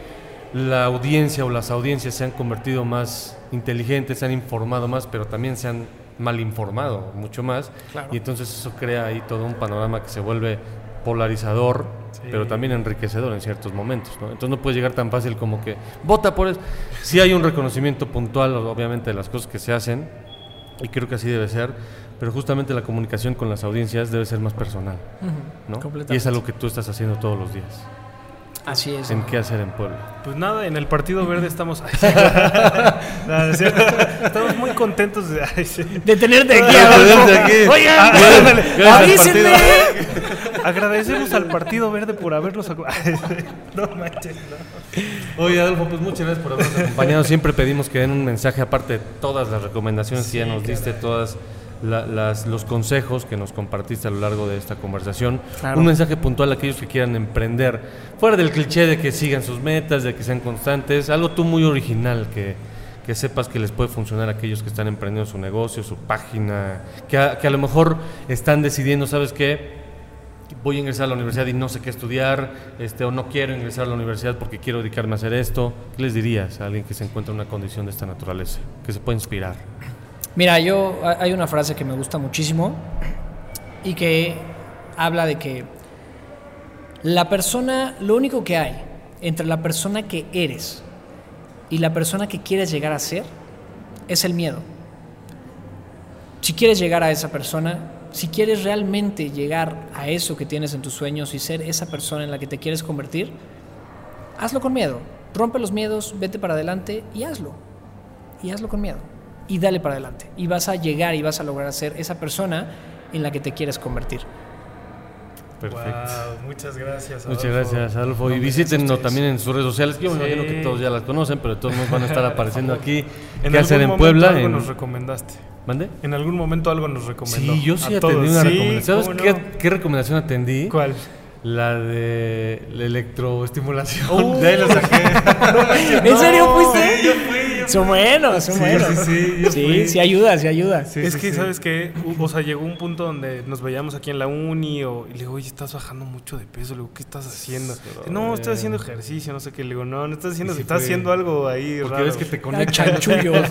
la audiencia o las audiencias se han convertido más inteligentes, se han informado más, pero también se han mal informado mucho más, Claro. y entonces eso crea ahí todo un panorama que se vuelve polarizador, Sí. pero también enriquecedor en ciertos momentos, ¿no? Entonces no puede llegar tan fácil como que vota por eso. Sí hay un reconocimiento puntual, obviamente, de las cosas que se hacen, y creo que así debe ser, pero justamente la comunicación con las audiencias debe ser más personal, ¿no? Y es algo que tú estás haciendo todos los días. Así es. En qué hacer en Puebla. Pues nada, en el Partido Verde estamos. Nada, es cierto. estamos muy contentos de. ay, sí. De tenerte aquí, De Adolfo. tenerte aquí. Oigan, avísenme. Agradecemos al Partido Verde por habernos. sí. No manches, no. Oye, Adolfo, pues muchas gracias por habernos acompañado. Siempre pedimos que den un mensaje, aparte de todas las recomendaciones que ya nos diste, todas la- las, los consejos que nos compartiste a lo largo de esta conversación. Claro. Un mensaje puntual a aquellos que quieran emprender, fuera del cliché de que sigan sus metas, de que sean constantes, algo tú muy original que, que sepas que les puede funcionar a aquellos que están emprendiendo su negocio, su página, que a, que a lo mejor están decidiendo, ¿sabes qué? voy a ingresar a la universidad y no sé qué estudiar, este, o no quiero ingresar a la universidad porque quiero dedicarme a hacer esto, ¿qué les dirías a alguien que se encuentra en una condición de esta naturaleza, que se puede inspirar? Mira, yo hay una frase que me gusta muchísimo y que habla de que la persona, lo único que hay entre la persona que eres y la persona que quieres llegar a ser es el miedo. Si quieres llegar a esa persona, si quieres realmente llegar a eso que tienes en tus sueños y ser esa persona en la que te quieres convertir, hazlo con miedo. Rompe los miedos, vete para adelante y hazlo. Y hazlo con miedo. Y dale para adelante. Y vas a llegar y vas a lograr ser esa persona en la que te quieres convertir. Perfecto. Wow, muchas gracias. Muchas Adolfo. gracias, Adolfo. No, Y visítenos también en sus redes sociales. que Yo me Sí. imagino que todos ya las conocen, pero todos nos van a estar apareciendo aquí. En ¿Qué hacer en momento Puebla? Algo En- nos recomendaste. ¿Mande? En algún momento algo nos recomendó. Sí, yo sí A atendí todos. una Sí, recomendación. ¿Sabes ¿cómo qué, no? qué recomendación atendí? ¿Cuál? La de la electroestimulación. Uh. de ahí lo saqué. ¿En serio fuiste? Sí, yo fui, Son buenos, son Sí, buenos. sí, sí, sí, fui. sí ayuda, sí ayuda. es sí, que, sí. ¿sabes qué? O sea, llegó un punto donde nos veíamos aquí en la uni o, y le digo, oye, estás bajando mucho de peso. Le digo, ¿qué estás haciendo? No, estoy haciendo ejercicio, no sé qué. Le digo, no, no estás haciendo, sí estás haciendo algo ahí Porque raro. ves que te conectan chanchullo.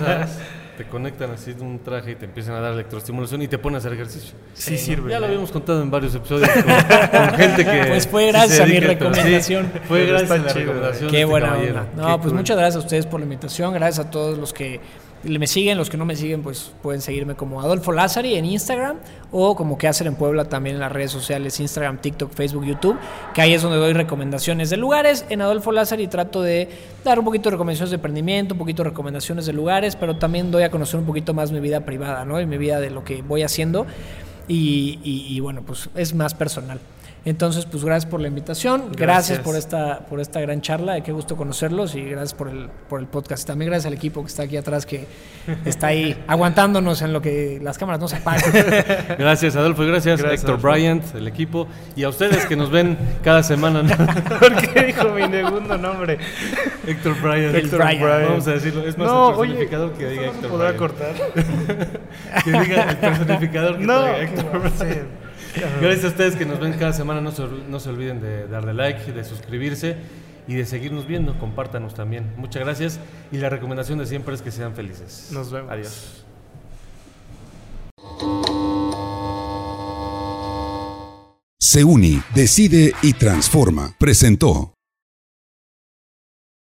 te conectan así de un traje y te empiezan a dar electroestimulación y te ponen a hacer ejercicio. Sí, sirve. Ya lo habíamos contado en varios episodios con, con gente que. Pues fue gracias a mi. Sí, recomendación. fue gracias a la chido, recomendación. Qué este buena caballero. onda. No, Qué pues cool. muchas gracias a ustedes por la invitación. Gracias a todos los que me siguen. Los que no me siguen, pues pueden seguirme como Adolfo Lázari en Instagram o como que hacer en Puebla también en las redes sociales: Instagram, TikTok, Facebook, YouTube. Que ahí es donde doy recomendaciones de lugares. En Adolfo Lázari trato de dar un poquito de recomendaciones de emprendimiento, un poquito de recomendaciones de lugares, pero también doy a conocer un poquito más mi vida privada, ¿no? Y mi vida de lo que voy haciendo. Y, y- y, bueno, pues es más personal. Entonces, pues gracias por la invitación, gracias, Gracias. por esta por esta gran charla, qué gusto conocerlos y gracias por el por el podcast. También gracias al equipo que está aquí atrás que está ahí aguantándonos en lo que las cámaras no se apagan. Gracias, Adolfo. y Gracias, Gracias, Héctor Adolfo. Bryant, el equipo. Y a ustedes que nos ven cada semana. ¿no? ¿Por qué dijo mi segundo nombre? Héctor Bryant. El Bryant. Vamos a decirlo. Es más No, el oye, personificador que diga ¿esto no se Héctor podrá Bryant. cortar? Que diga el personificador que No, diga Héctor ¿cómo va a Bryant. Gracias a ustedes que nos ven cada semana. No se, no se olviden de darle like, de suscribirse y de seguirnos viendo. Compártanos también. Muchas gracias. Y la recomendación de siempre es que sean felices. Nos vemos. Adiós. Se une, decide y transforma. Presentó